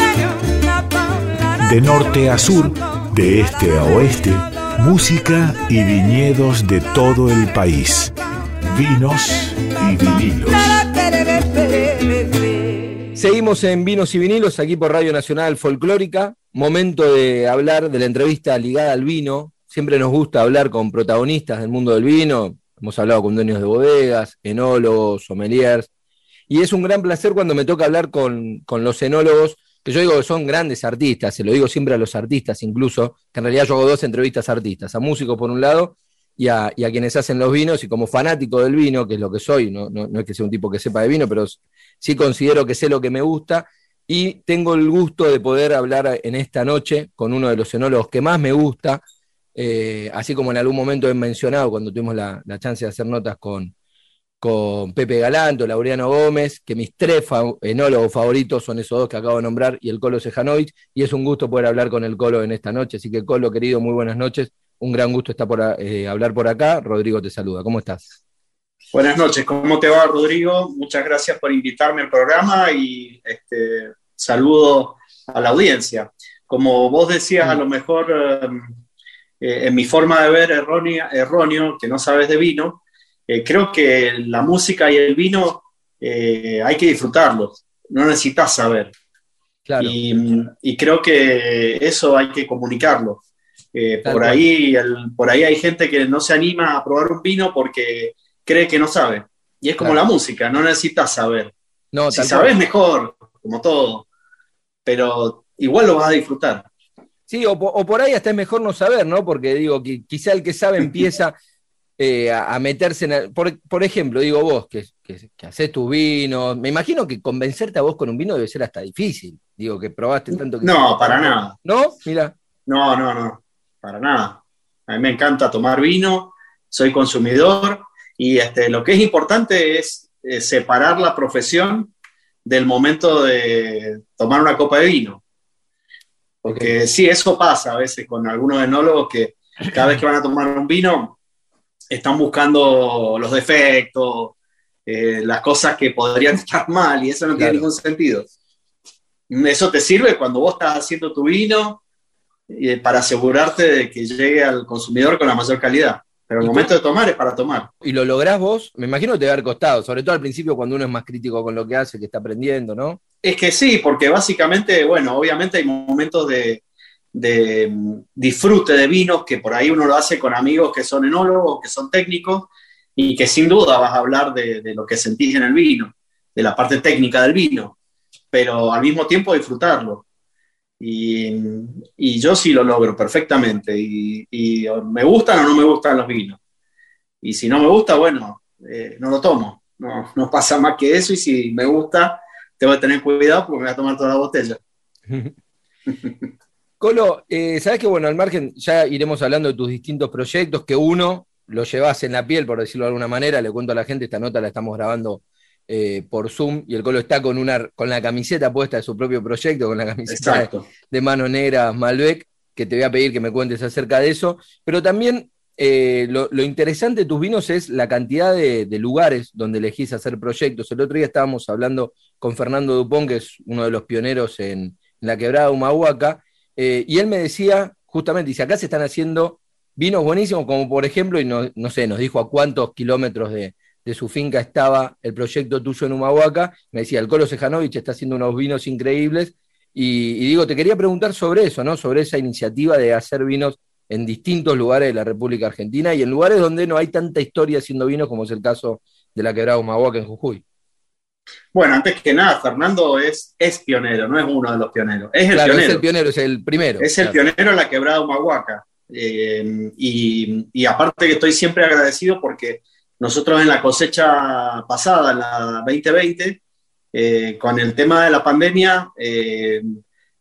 Speaker 3: de norte a sur, de este a oeste, música y viñedos de todo el país. Vinos y vinilos.
Speaker 1: Seguimos en Vinos y Vinilos, aquí por Radio Nacional Folclórica. Momento de hablar de la entrevista ligada al vino. Siempre nos gusta hablar con protagonistas del mundo del vino. Hemos hablado con dueños de bodegas, enólogos, sommeliers. Y es un gran placer cuando me toca hablar con, con los enólogos que yo digo que son grandes artistas, se lo digo siempre a los artistas incluso, que en realidad yo hago dos entrevistas a artistas, a músicos por un lado y a, quienes hacen los vinos, y como fanático del vino, que es lo que soy, no, no, es que sea un tipo que sepa de vino, pero sí considero que sé lo que me gusta, y tengo el gusto de poder hablar en esta noche con uno de los enólogos que más me gusta, eh, así como en algún momento he mencionado cuando tuvimos la chance de hacer notas con, con Pepe Galanto, Laureano Gómez, que mis tres enólogos favoritos son esos dos que acabo de nombrar, y el Colo Sejanovic, y es un gusto poder hablar con el Colo en esta noche. Así que, Colo, querido, muy buenas noches. Un gran gusto estar por eh, hablar por acá. Rodrigo te saluda. ¿Cómo estás?
Speaker 6: Buenas noches. ¿Cómo te va, Rodrigo? Muchas gracias por invitarme al programa y este, saludo a la audiencia. Como vos decías, a lo mejor em, eh, en mi forma de ver errónea, erróneo, que no sabes de vino, eh, creo que la música y el vino eh, hay que disfrutarlos, no necesitas saber. Y, creo que eso hay que comunicarlo. Eh, por, ahí, por ahí hay gente que no se anima a probar un vino porque cree que no sabe. Y es como la música, no necesitas saber. No, si sabes mejor, como todo, pero igual lo vas a disfrutar.
Speaker 1: Sí, o, por ahí hasta es mejor no saber, ¿no? Porque digo, que quizá el que sabe empieza eh, a, meterse en... por, ejemplo, digo vos, que, que, haces tus vinos, me imagino que convencerte a vos con un vino debe ser hasta difícil. Digo, que probaste tanto que...
Speaker 6: No, para nada.
Speaker 1: ¿No? Mira.
Speaker 6: No, no, no, para nada. A mí me encanta tomar vino, soy consumidor y este, lo que es importante es eh, separar la profesión del momento de tomar una copa de vino. Porque sí, eso pasa a veces con algunos enólogos que cada vez que van a tomar un vino están buscando los defectos, eh, las cosas que podrían estar mal y eso no tiene ningún sentido. Eso te sirve cuando vos estás haciendo tu vino eh, para asegurarte de que llegue al consumidor con la mayor calidad. Pero el momento de tomar es para tomar.
Speaker 1: ¿Y lo lográs vos? Me imagino que te va a haber costado, sobre todo al principio cuando uno es más crítico con lo que hace, que está aprendiendo, ¿no?
Speaker 6: Es que sí, porque básicamente, bueno, obviamente hay momentos de, de mm, disfrute de vinos, que por ahí uno lo hace con amigos que son enólogos, que son técnicos, y que sin duda vas a hablar de, lo que sentís en el vino, de la parte técnica del vino, pero al mismo tiempo disfrutarlo. Y, yo sí lo logro perfectamente, y, me gustan o no me gustan los vinos. Y si no me gusta, bueno, eh, no lo tomo. No, no pasa más que eso, y si me gusta, tengo que tener cuidado porque me voy a tomar toda la botella.
Speaker 1: Colo, eh, sabes que bueno, al margen ya iremos hablando de tus distintos proyectos, que uno lo llevas en la piel, por decirlo de alguna manera, le cuento a la gente, esta nota la estamos grabando eh, por Zoom y el Colo está con una con la camiseta puesta de su propio proyecto, con la camiseta de, mano negra Malbec, que te voy a pedir que me cuentes acerca de eso, pero también eh, lo, interesante de tus vinos es la cantidad de, lugares donde elegís hacer proyectos. El otro día estábamos hablando con Fernando Dupont, que es uno de los pioneros en, en la quebrada Humahuaca, eh, y él me decía, justamente, dice, acá se están haciendo vinos buenísimos, como por ejemplo, y no, sé, nos dijo a cuántos kilómetros de, su finca estaba el proyecto tuyo en Humahuaca. Me decía, el Colo Sejanovic está haciendo unos vinos increíbles. Y, digo, te quería preguntar sobre eso, ¿no? Sobre esa iniciativa de hacer vinos en distintos lugares de la República Argentina y en lugares donde no hay tanta historia haciendo vinos como es el caso de la quebrada Humahuaca en Jujuy.
Speaker 6: Bueno, antes que nada, Fernando es, es pionero, no es uno de los pioneros. Es el
Speaker 1: Claro,
Speaker 6: pionero.
Speaker 1: es el pionero, es el primero.
Speaker 6: Es el
Speaker 1: Claro.
Speaker 6: pionero en la quebrada Humahuaca. Eh, y, y aparte que estoy siempre agradecido porque nosotros en la cosecha pasada, en la 2020, eh, con el tema de la pandemia, eh,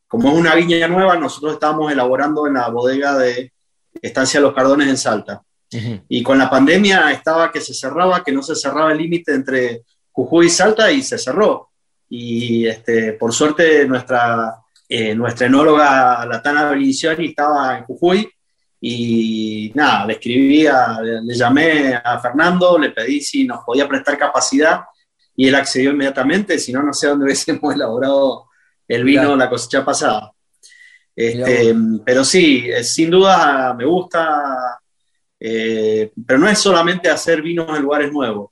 Speaker 6: como es una viña nueva, nosotros estábamos elaborando en la bodega de Estancia Los Cardones en Salta. Y con la pandemia estaba que se cerraba, que no se cerraba el límite entre Jujuy Salta y se cerró. Y este, por suerte nuestra, eh, nuestra enóloga Latana Benicioni estaba en Jujuy y nada, le escribí, a- le, le llamé a Fernando, le pedí si nos podía prestar capacidad y él accedió inmediatamente, si no, no sé dónde hubiésemos elaborado el vino
Speaker 1: Mirá.
Speaker 6: la cosecha pasada. Este, pero sí, eh, sin duda me gusta eh, pero no es solamente hacer vinos en lugares nuevos.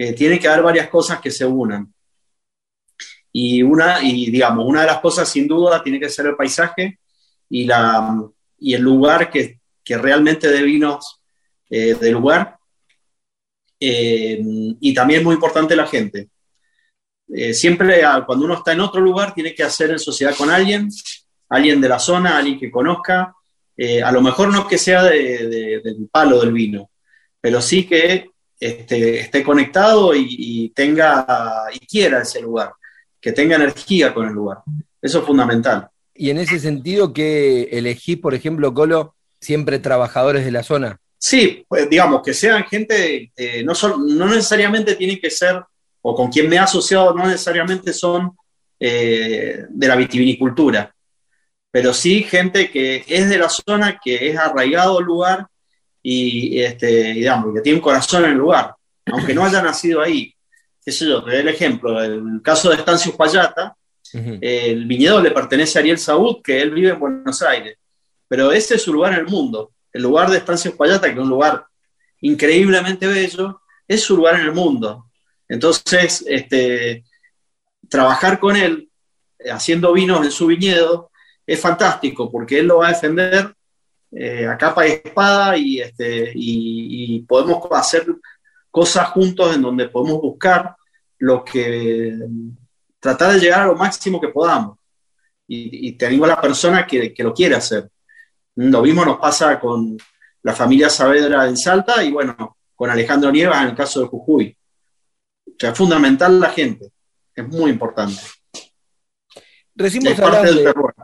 Speaker 6: Eh, tiene que haber varias cosas que se unan. Y una, y digamos, una de las cosas sin duda tiene que ser el paisaje y, la, y el lugar que, que realmente dé vinos eh, del lugar. Eh, y también muy importante la gente. Eh, siempre cuando uno está en otro lugar tiene que hacer en sociedad con alguien, alguien de la zona, alguien que conozca, a lo mejor no que sea de- del palo del vino, pero sí que este, esté conectado y, y tenga y quiera ese lugar, que tenga energía con el lugar. Eso es fundamental.
Speaker 1: Y en ese sentido, que elegís, por ejemplo, Colo, siempre trabajadores de la zona?
Speaker 6: Sí, pues digamos que sean gente, eh, no, son, no necesariamente tienen que ser, o con quien me he asociado, no necesariamente son eh, de la vitivinicultura, pero sí gente que es de la zona, que es arraigado al lugar y, este, digamos, que tiene un corazón en el lugar, aunque no haya nacido ahí. Qué sé yo, el ejemplo, el caso de Estancios Payata, el viñedo le pertenece a Ariel Saúd, que él vive en Buenos Aires, pero ese es su lugar en el mundo. El lugar de Estancias Payata, que es un lugar increíblemente bello, es su lugar en el mundo. Entonces, este, trabajar con él, eh, haciendo vinos en su viñedo, es fantástico, porque él lo va a defender eh, a capa y espada y, este, y, y podemos hacer cosas juntos en donde podemos buscar lo que tratar de llegar a lo máximo que podamos. Y, y tenemos la persona que, que lo quiere hacer. Lo mismo nos pasa con la familia Saavedra en Salta y bueno, con Alejandro Nievas en el caso de Jujuy. O sea, es fundamental la gente, es muy importante. Es parte del
Speaker 1: de-
Speaker 6: terror.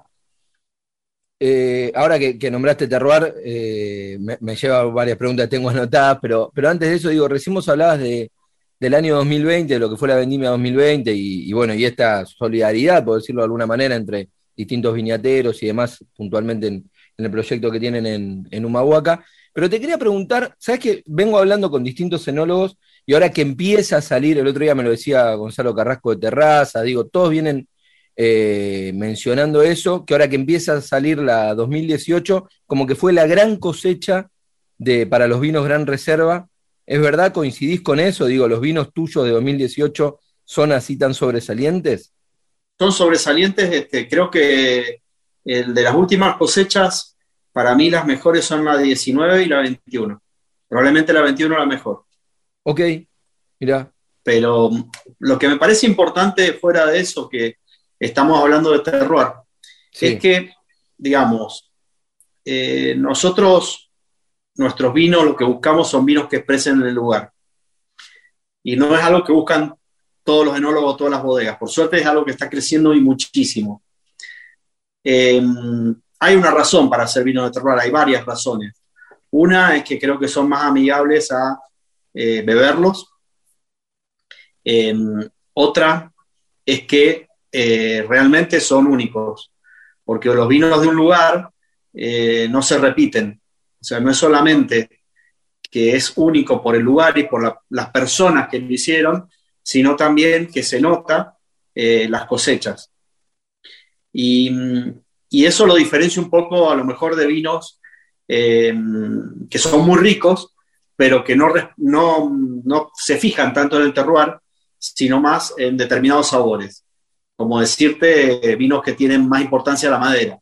Speaker 1: Eh, ahora que, nombraste terroir, eh, me, lleva varias preguntas tengo anotadas, pero, pero antes de eso, digo, recién vos hablabas de, del año 2020, de lo que fue la vendimia 2020, y, y bueno, y esta solidaridad, por decirlo de alguna manera, entre distintos viñateros y demás, puntualmente en, en el proyecto que tienen en, en Humahuaca. Pero te quería preguntar, ¿sabes que vengo hablando con distintos enólogos y ahora que empieza a salir, el otro día me lo decía Gonzalo Carrasco de Terraza, digo, todos vienen eh, mencionando eso, que ahora que empieza a salir la 2018, como que fue la gran cosecha de, para los vinos Gran Reserva. ¿Es verdad? ¿Coincidís con eso? Digo, ¿los vinos tuyos de 2018 son así tan sobresalientes?
Speaker 6: Son sobresalientes, este, creo que el de las últimas cosechas, para mí las mejores son la 19 y la 21. Probablemente la 21 la mejor.
Speaker 1: Ok, mira.
Speaker 6: Pero lo que me parece importante fuera de eso, que estamos hablando de terroir,
Speaker 1: Sí.
Speaker 6: es que, digamos, eh, nosotros, nuestros vinos, lo que buscamos son vinos que expresen en el lugar. Y no es algo que buscan todos los enólogos, todas las bodegas. Por suerte es algo que está creciendo y muchísimo. Eh, hay una razón para hacer vino de terroir, hay varias razones. Una es que creo que son más amigables a eh, beberlos. Eh, otra es que eh, realmente son únicos, porque los vinos de un lugar eh, no se repiten. O sea, no es solamente que es único por el lugar y por la- las personas que lo hicieron, sino también que se nota eh, las cosechas. Y, y eso lo diferencia un poco a lo mejor de vinos que son muy ricos, pero que no, no, no se fijan tanto en el terroir, sino más en determinados sabores. Como decirte, eh, vinos que tienen más importancia a la madera.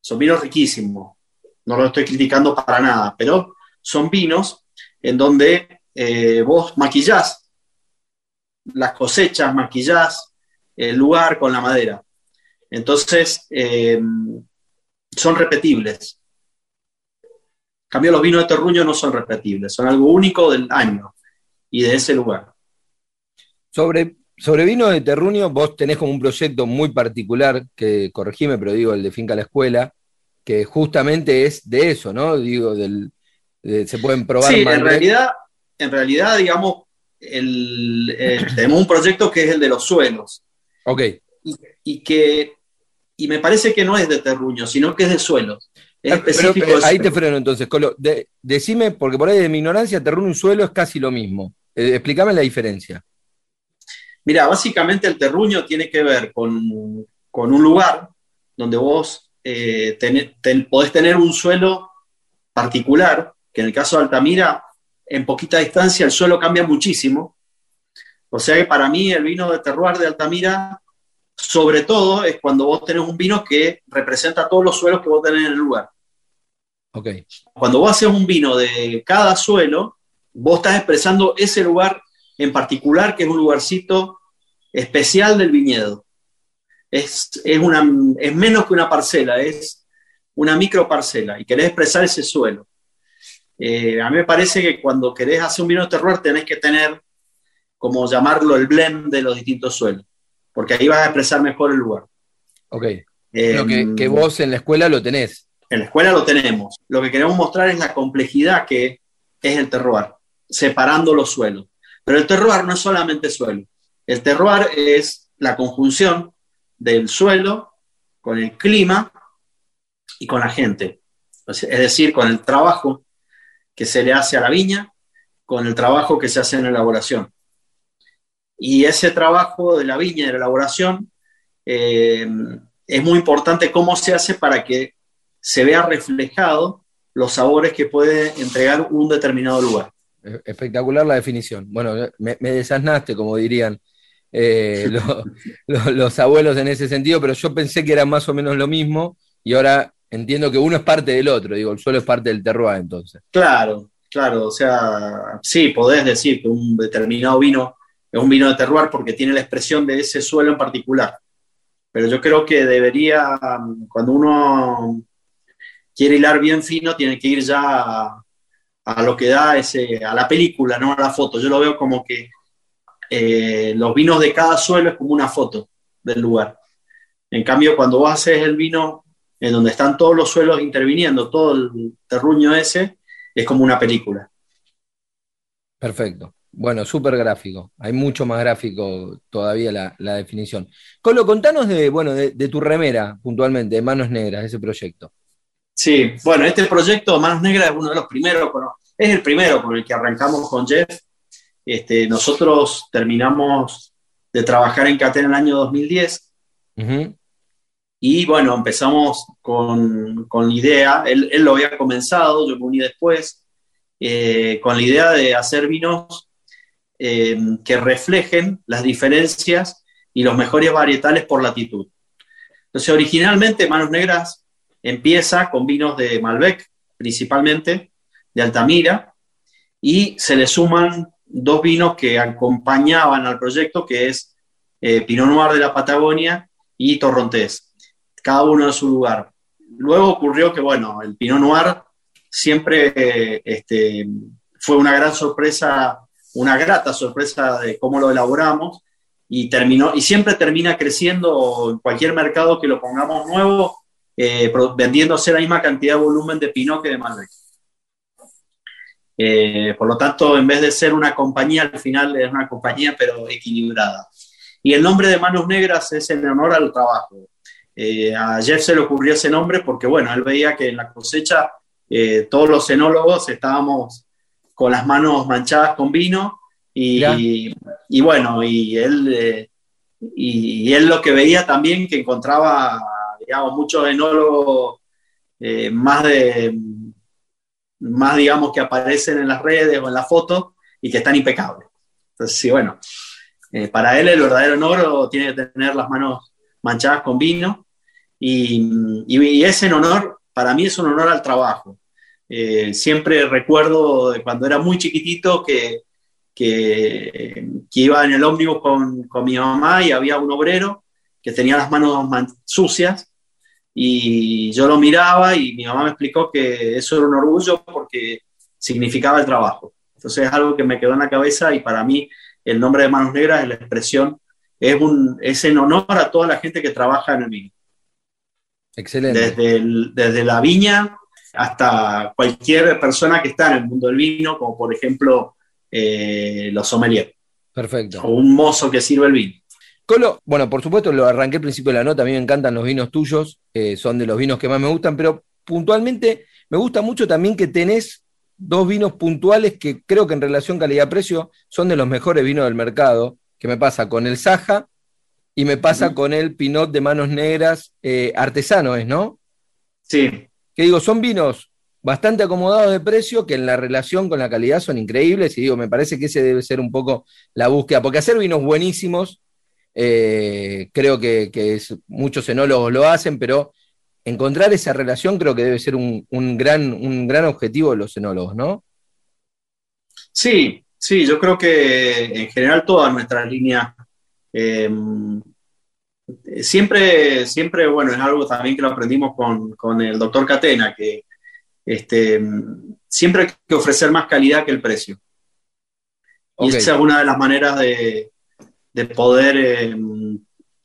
Speaker 6: Son vinos riquísimos, no lo estoy criticando para nada, pero son vinos en donde eh, vos maquillás las cosechas, maquillás el lugar con la madera. Entonces, eh, son repetibles. En cambio, los vinos de terruño no son repetibles, son algo único del año y de ese lugar.
Speaker 1: Sobre, sobre vino de terruño, vos tenés como un proyecto muy particular, que corregime, pero digo, el de Finca la Escuela, que justamente es de eso, ¿no? Digo, del, se pueden probar.
Speaker 6: Sí, en realidad, en realidad, digamos, el, eh, tenemos un proyecto que es el de los suelos.
Speaker 1: Ok.
Speaker 6: Y, que y me parece que no es de terruño, sino que es de suelos. Es
Speaker 1: ah, específico ahí te freno entonces, Colo. decime, porque por ahí de mi ignorancia, terruño y suelo es casi lo mismo. Eh, explícame la diferencia.
Speaker 6: Mira, básicamente el terruño tiene que ver con, un lugar donde vos eh, podés tener un suelo particular, que en el caso de Altamira, en poquita distancia el suelo cambia muchísimo. O sea que para mí el vino de terroir de Altamira, sobre todo, es cuando vos tenés un vino que representa todos los suelos que vos tenés en el lugar.
Speaker 1: Okay.
Speaker 6: Cuando vos haces un vino de cada suelo, vos estás expresando ese lugar en particular, que es un lugarcito especial del viñedo. Es, una, es menos que una parcela, es una microparcela y querés expresar ese suelo. Eh, a mí me parece que cuando querés hacer un vino de terroir tenés que tener, como llamarlo, el blend de los distintos suelos, porque ahí vas a expresar mejor el lugar.
Speaker 1: Ok. Lo que, que, vos en la escuela lo tenés.
Speaker 6: En la escuela lo tenemos. Lo que queremos mostrar es la complejidad que es el terroir, separando los suelos. Pero el terroir no es solamente suelo. El terroir es la conjunción del suelo con el clima y con la gente. Es decir, con el trabajo que se le hace a la viña, con el trabajo que se hace en la elaboración. Y ese trabajo de la viña y de la elaboración eh, es muy importante cómo se hace para que se vea reflejado los sabores que puede entregar un determinado lugar.
Speaker 1: Espectacular la definición. Bueno, me, desasnaste, como dirían eh, los, abuelos en ese sentido, pero yo pensé que era más o menos lo mismo y ahora entiendo que uno es parte del otro, digo, el suelo es parte del terroir entonces.
Speaker 6: Claro, claro, o sea, sí, podés decir que un determinado vino es un vino de terroir porque tiene la expresión de ese suelo en particular, pero yo creo que debería, cuando uno quiere hilar bien fino, tiene que ir ya a lo que da ese, a la película, no a la foto. Yo lo veo como que eh, los vinos de cada suelo es como una foto del lugar. En cambio, cuando vos haces el vino en donde están todos los suelos interviniendo, todo el terruño ese, es como una película.
Speaker 1: Perfecto. Bueno, súper gráfico. Hay mucho más gráfico todavía la, definición. Colo, contanos de, bueno, de, de, tu remera, puntualmente, de Manos Negras, ese proyecto.
Speaker 6: Sí, bueno, este proyecto Manos Negras es uno de los primeros, es el primero con el que arrancamos con Jeff. Este, nosotros terminamos de trabajar en Catena en el año 2010. Y bueno, empezamos con, la idea, él, lo había comenzado, yo me uní después, eh, con la idea de hacer vinos eh, que reflejen las diferencias y los mejores varietales por latitud. Entonces, originalmente Manos Negras Empieza con vinos de Malbec, principalmente, de Altamira, y se le suman dos vinos que acompañaban al proyecto, que es eh, Pinot Noir de la Patagonia y Torrontés, cada uno en su lugar. Luego ocurrió que, bueno, el Pinot Noir siempre este, fue una gran sorpresa, una grata sorpresa de cómo lo elaboramos y terminó, y siempre termina creciendo en cualquier mercado que lo pongamos nuevo, eh, vendiéndose la misma cantidad de volumen de Pinot que de Malbec. Eh, por lo tanto, en vez de ser una compañía, al final es una compañía, pero equilibrada. Y el nombre de Manos Negras es en honor al trabajo. Eh, a Jeff se le ocurrió ese nombre porque, bueno, él veía que en la cosecha todos los cenólogos estábamos con las manos manchadas con vino y, y, bueno, y él, y él lo que veía también que encontraba digamos, muchos enólogos eh, más de más digamos que aparecen en las redes o en las fotos y que están impecables. Entonces, sí, bueno, eh, para él el verdadero enólogo tiene que tener las manos manchadas con vino y, y, es en honor para mí es un honor al trabajo. Eh, siempre recuerdo de cuando era muy chiquitito que, que, iba en el ómnibus con, con, mi mamá y había un obrero que tenía las manos sucias y yo lo miraba y mi mamá me explicó que eso era un orgullo porque significaba el trabajo. Entonces es algo que me quedó en la cabeza y para mí el nombre de Manos Negras es la expresión, es, un, es en honor a toda la gente que trabaja en el vino.
Speaker 1: Excelente.
Speaker 6: Desde, desde la viña hasta cualquier persona que está en el mundo del vino, como por ejemplo eh, los sommeliers.
Speaker 1: Perfecto.
Speaker 6: O un mozo que sirve el vino.
Speaker 1: Colo, bueno, por supuesto lo arranqué al principio de la nota, a mí me encantan los vinos tuyos, eh, son de los vinos que más me gustan, pero puntualmente me gusta mucho también que tenés dos vinos puntuales que creo que en relación calidad-precio son de los mejores vinos del mercado, que me pasa con el Saja y me pasa con el Pinot de manos negras eh, artesano, ¿es, no?
Speaker 6: Sí.
Speaker 1: Que digo, son vinos bastante acomodados de precio, que en la relación con la calidad son increíbles, y digo, me parece que ese debe ser un poco la búsqueda, porque hacer vinos buenísimos, eh, creo que, muchos enólogos lo hacen, pero encontrar esa relación creo que debe ser un, gran, un gran objetivo de los enólogos, ¿no?
Speaker 6: Sí, sí, yo creo que en general todas nuestras líneas em, siempre, siempre, bueno, es algo también que lo aprendimos con, el doctor Catena, que este, siempre hay que ofrecer más calidad que el precio. Y esa es una de las maneras de, poder, em,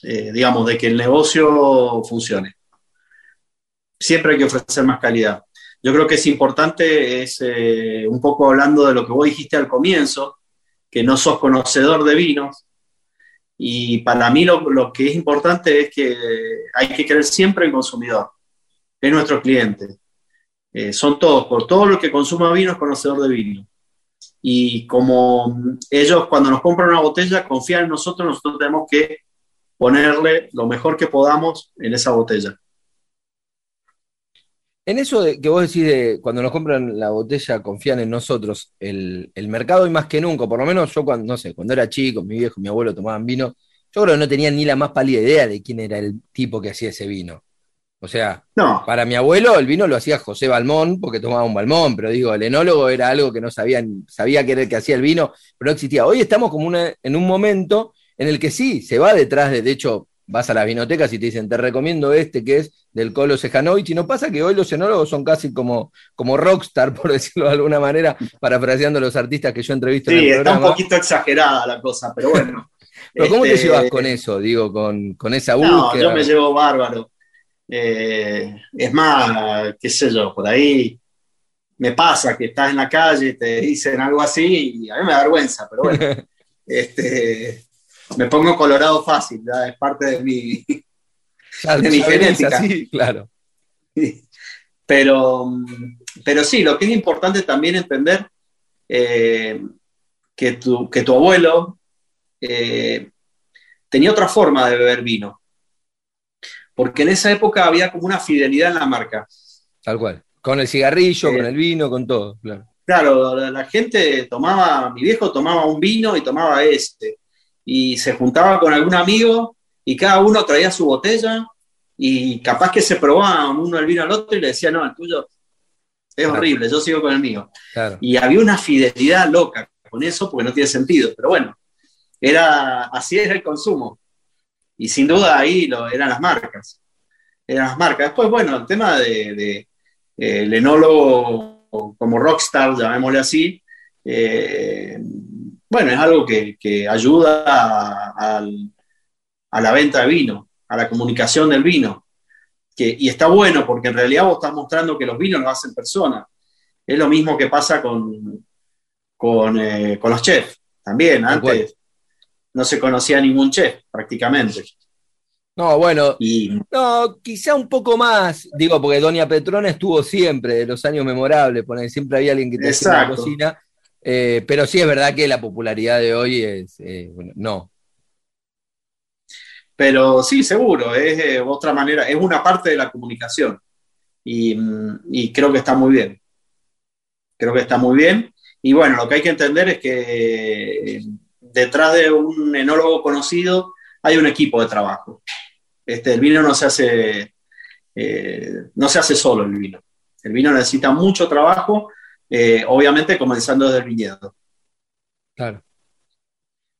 Speaker 6: eh, digamos, de que el negocio funcione. Siempre hay que ofrecer más calidad. Yo creo que es importante, es eh, un poco hablando de lo que vos dijiste al comienzo, que no sos conocedor de vinos, y para mí lo, que es importante es que hay que creer siempre en el consumidor, es nuestro cliente. Eh, son todos, por todo lo que consuma vino es conocedor de vino. Y como ellos cuando nos compran una botella confían en nosotros, nosotros tenemos que ponerle lo mejor que podamos en esa botella.
Speaker 1: En eso de, que vos decís de cuando nos compran la botella confían en nosotros, el, mercado y más que nunca, por lo menos yo cuando, no sé, cuando era chico, mi viejo, mi abuelo tomaban vino, yo creo que no tenían ni la más pálida idea de quién era el tipo que hacía ese vino. O sea, para mi abuelo el vino lo hacía José Balmón porque tomaba un Balmón, pero digo, el enólogo era algo que no sabían, sabía que era el que hacía el vino, pero no existía. Hoy estamos como en un momento en el que sí, se va detrás de, de hecho, vas a las vinotecas y te dicen, te recomiendo este que es del Colo y no pasa que hoy los enólogos son casi como, como rockstar, por decirlo de alguna manera, parafraseando a los artistas que yo entrevisto
Speaker 6: sí, en el programa. está un poquito exagerada la cosa, pero bueno.
Speaker 1: pero ¿cómo te este, llevas con eso, digo, con, con esa búsqueda? No,
Speaker 6: yo me llevo bárbaro. Eh, es más, qué sé yo, por ahí me pasa que estás en la calle, te dicen algo así y a mí me da vergüenza, pero bueno. este, me pongo colorado fácil, es parte de mi, de mi genética.
Speaker 1: Claro.
Speaker 6: Pero, pero sí, lo que es importante también entender eh, que, tu, que tu abuelo eh, tenía otra forma de beber vino. Porque en esa época había como una fidelidad en la marca.
Speaker 1: Tal cual. Con el cigarrillo, con eh, el vino, con todo.
Speaker 6: Claro, claro la, la, gente tomaba, mi viejo tomaba un vino y tomaba este y se juntaba con algún amigo y cada uno traía su botella y capaz que se probaban uno el vino al otro y le decía, no, el tuyo es horrible, yo sigo con el mío. Y había una fidelidad loca con eso porque no tiene sentido, pero bueno, era, así era el consumo. Y sin duda ahí lo, eran las marcas. Eran las marcas. Después, bueno, el tema de, de eh, el enólogo como rockstar, llamémosle así, eh, bueno, es algo que, ayuda a, la venta de vino, a la comunicación del vino. Que, y está bueno porque en realidad vos estás mostrando que los vinos lo hacen personas. Es lo mismo que pasa con, con, eh, los chefs. También, antes no se conocía ningún chef prácticamente.
Speaker 1: No, bueno, no, quizá un poco más, digo, porque Doña Petrona estuvo siempre, de los años memorables, siempre había alguien que te hacía la cocina, eh, pero sí es verdad que la popularidad de hoy es, eh, no.
Speaker 6: Pero sí, seguro, es eh, otra manera, es una parte de la comunicación mm, y, creo que está muy bien. Creo que está muy bien. Y bueno, lo que hay que entender es que detrás de un enólogo conocido hay un equipo de trabajo. Este, el vino no se hace eh, no se hace solo el vino. El vino necesita mucho trabajo, eh, obviamente comenzando desde el viñedo.
Speaker 1: Claro.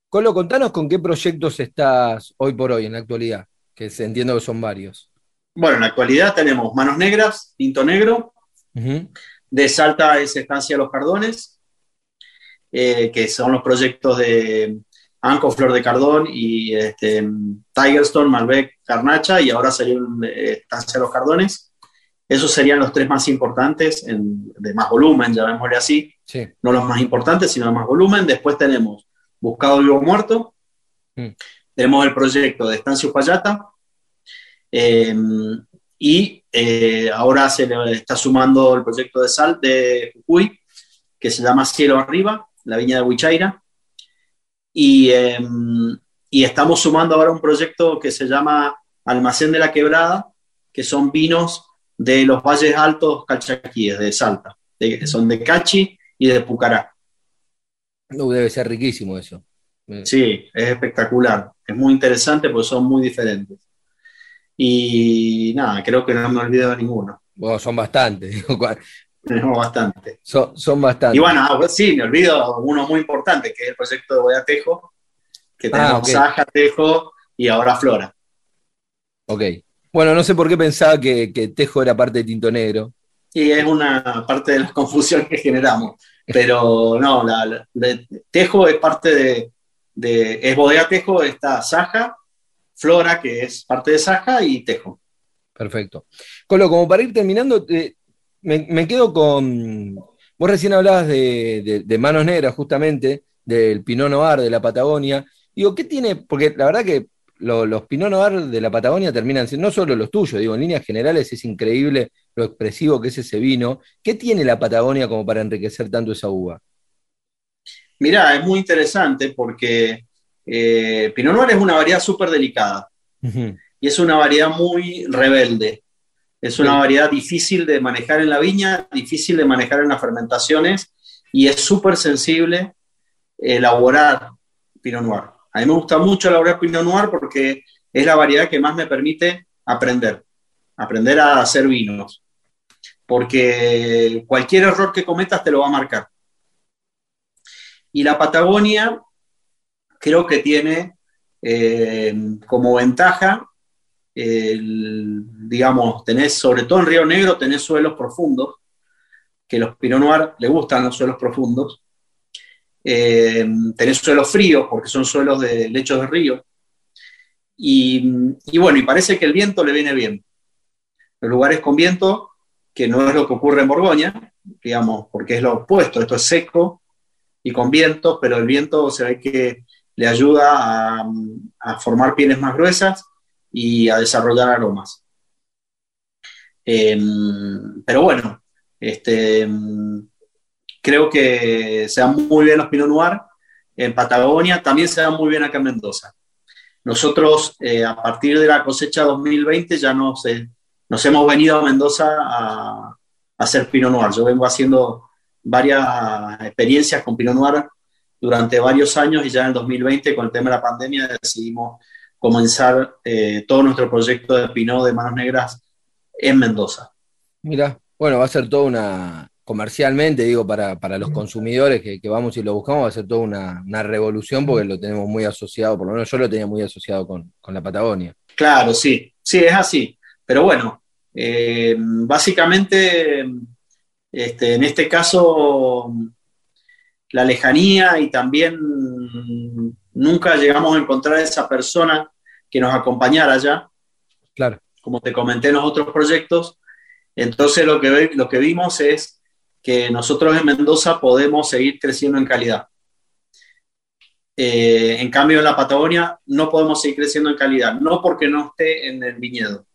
Speaker 1: Colo, contanos con qué proyectos estás hoy por hoy en la actualidad, que entiendo que son varios.
Speaker 6: Bueno, en la actualidad tenemos Manos Negras, Tinto Negro, de Salta es Estancia Los Cardones, eh, que son los proyectos de Anco, Flor de Cardón y este, Tigerstone, Malbec, Carnacha, y ahora salió Estancia Los Cardones. Esos serían los tres más importantes, de más volumen, llamémosle así. No los más importantes, sino de más volumen. Después tenemos Buscado Vivo Muerto. Mm. Tenemos el proyecto de Estancia Upayata. Em, y eh, ahora se le está sumando el proyecto de sal de Jujuy, que se llama Cielo Arriba, la viña de Huichaira. Y, em, y estamos sumando ahora un proyecto que se llama Almacén de la Quebrada, que son vinos de los valles altos calchaquíes de Salta, que son de Cachi y de Pucará.
Speaker 1: debe ser riquísimo eso.
Speaker 6: Sí, es espectacular. Es muy interesante porque son muy diferentes. Y nada, creo que no me olvido de ninguno.
Speaker 1: Bueno, son bastantes.
Speaker 6: Tenemos bastante.
Speaker 1: Son, son bastantes.
Speaker 6: Y bueno, ah, sí, me olvido uno muy importante, que es el proyecto de Boyatejo, que ah, tenemos Saja, Tejo y ahora Flora.
Speaker 1: Ok. Bueno, no sé por qué pensaba que, Tejo era parte de Tinto Negro.
Speaker 6: Y es una parte de la confusión que generamos. Pero no, Tejo es parte de, de es Bodega Tejo, está Saja Flora, que es parte de Saja, y Tejo.
Speaker 1: Perfecto. Colo, como para ir terminando, eh, me, quedo con. Vos recién hablabas de, Manos Negras, justamente, del Pinot Noir de la Patagonia. Digo, ¿qué tiene? Porque la verdad que los Pinot Noir de la Patagonia terminan siendo, no solo los tuyos, digo, en líneas generales es increíble lo expresivo que es ese vino. ¿Qué tiene la Patagonia como para enriquecer tanto esa uva?
Speaker 6: Mirá, es muy interesante porque eh, Pinot Noir es una variedad súper delicada y es una variedad muy rebelde. Es una variedad difícil de manejar en la viña, difícil de manejar en las fermentaciones y es súper sensible elaborar Pinot Noir. A mí me gusta mucho elaborar Pinot Noir porque es la variedad que más me permite aprender, aprender a hacer vinos. Porque cualquier error que cometas te lo va a marcar. Y la Patagonia creo que tiene eh, como ventaja, digamos, tenés, sobre todo en Río Negro, tenés suelos profundos, que los Pinot Noir le gustan los suelos profundos. Eh, tenés suelos fríos, porque son suelos de lechos de río. Y, bueno, y parece que el viento le viene bien. Los lugares con viento, que no es lo que ocurre en Borgoña, digamos, porque es lo opuesto, esto es seco y con vientos, pero el viento se ve que le ayuda a, formar pieles más gruesas y a desarrollar aromas. Em, pero bueno, este, creo que se dan muy bien los Pinot Noir en Patagonia, también se dan muy bien acá en Mendoza. Nosotros, eh, a partir de la cosecha 2020, ya nos, nos hemos venido a Mendoza a, a hacer Pinot Noir. Yo vengo haciendo varias experiencias con Pinot Noir durante varios años y ya en el 2020 con el tema de la pandemia decidimos comenzar eh, todo nuestro proyecto de Pinot de Manos Negras en Mendoza.
Speaker 1: Mira, bueno, va a ser toda una, comercialmente, digo, para, los consumidores que, vamos y lo buscamos, va a ser toda una, revolución porque lo tenemos muy asociado, por lo menos yo lo tenía muy asociado con, la Patagonia.
Speaker 6: Claro, sí, sí, es así. Pero bueno, eh, básicamente, este, en este caso, la lejanía y también nunca llegamos a encontrar a esa persona que nos acompañara allá.
Speaker 1: Claro.
Speaker 6: Como te comenté en los otros proyectos. Entonces lo que, lo que vimos es que nosotros en Mendoza podemos seguir creciendo en calidad. Eh, en cambio, en la Patagonia no podemos seguir creciendo en calidad, no porque no esté en el viñedo.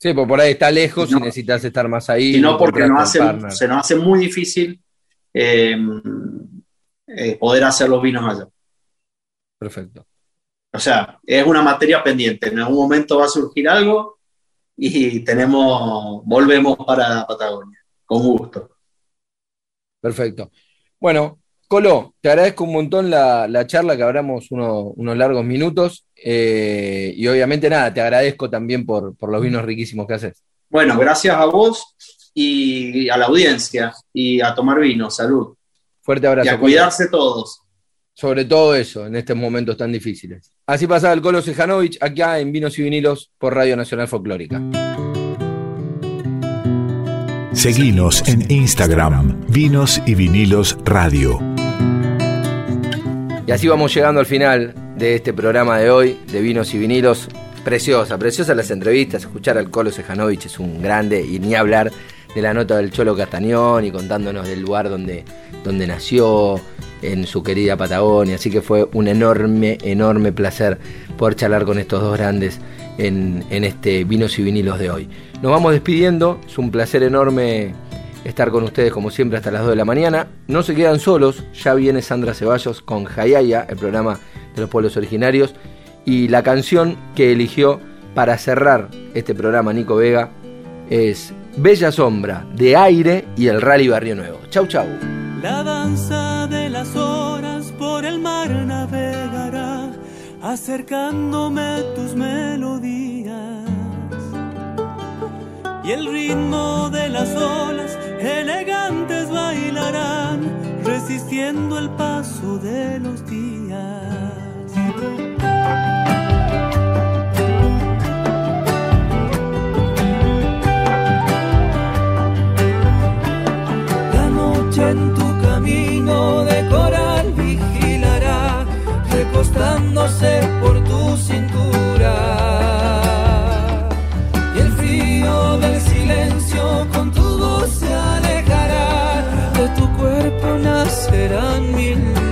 Speaker 1: Sí, porque por ahí está lejos y necesitas estar más ahí.
Speaker 6: Y no porque se nos hace muy difícil eh, eh, poder hacer los vinos allá.
Speaker 1: Perfecto.
Speaker 6: O sea, es una materia pendiente. En algún momento va a surgir algo y tenemos, volvemos para Patagonia, con gusto.
Speaker 1: Perfecto. Bueno, Colo, te agradezco un montón la, charla, que hablamos unos largos minutos. Eh, y obviamente nada, te agradezco también por, los vinos riquísimos que haces.
Speaker 6: Bueno, gracias a vos y a la audiencia y a tomar vino. Salud.
Speaker 1: Fuerte abrazo.
Speaker 6: Y a cuidarse todos.
Speaker 1: Sobre todo eso, en estos momentos tan difíciles. Así pasaba el Colo Sejanovic, acá en Vinos y Vinilos por Radio Nacional Folclórica.
Speaker 3: Seguinos en Instagram, Vinos y Vinilos Radio.
Speaker 1: Y así vamos llegando al final de este programa de hoy, de Vinos y Vinilos. Preciosa, preciosa las entrevistas, escuchar al Colo Sejanovic es un grande y ni hablar de la nota del Cholo Castañón y contándonos del lugar donde, donde nació, en su querida Patagonia. Así que fue un enorme, enorme placer poder charlar con estos dos grandes en, en este Vinos y Vinilos de hoy. Nos vamos despidiendo, es un placer enorme estar con ustedes como siempre hasta las 2 de la mañana. No se quedan solos, ya viene Sandra Ceballos con Jayaya, el programa de los pueblos originarios, y la canción que eligió para cerrar este programa Nico Vega es Bella Sombra de Aire y el Rally Barrio Nuevo. Chau, chau.
Speaker 7: La danza de las horas por el mar navegará, acercándome tus melodías. Y el ritmo de las olas elegantes bailarán, resistiendo el paso de los días. Camino de coral vigilará, recostándose por tu cintura. Y el frío del silencio con tu voz se alejará, de tu cuerpo nacerán mil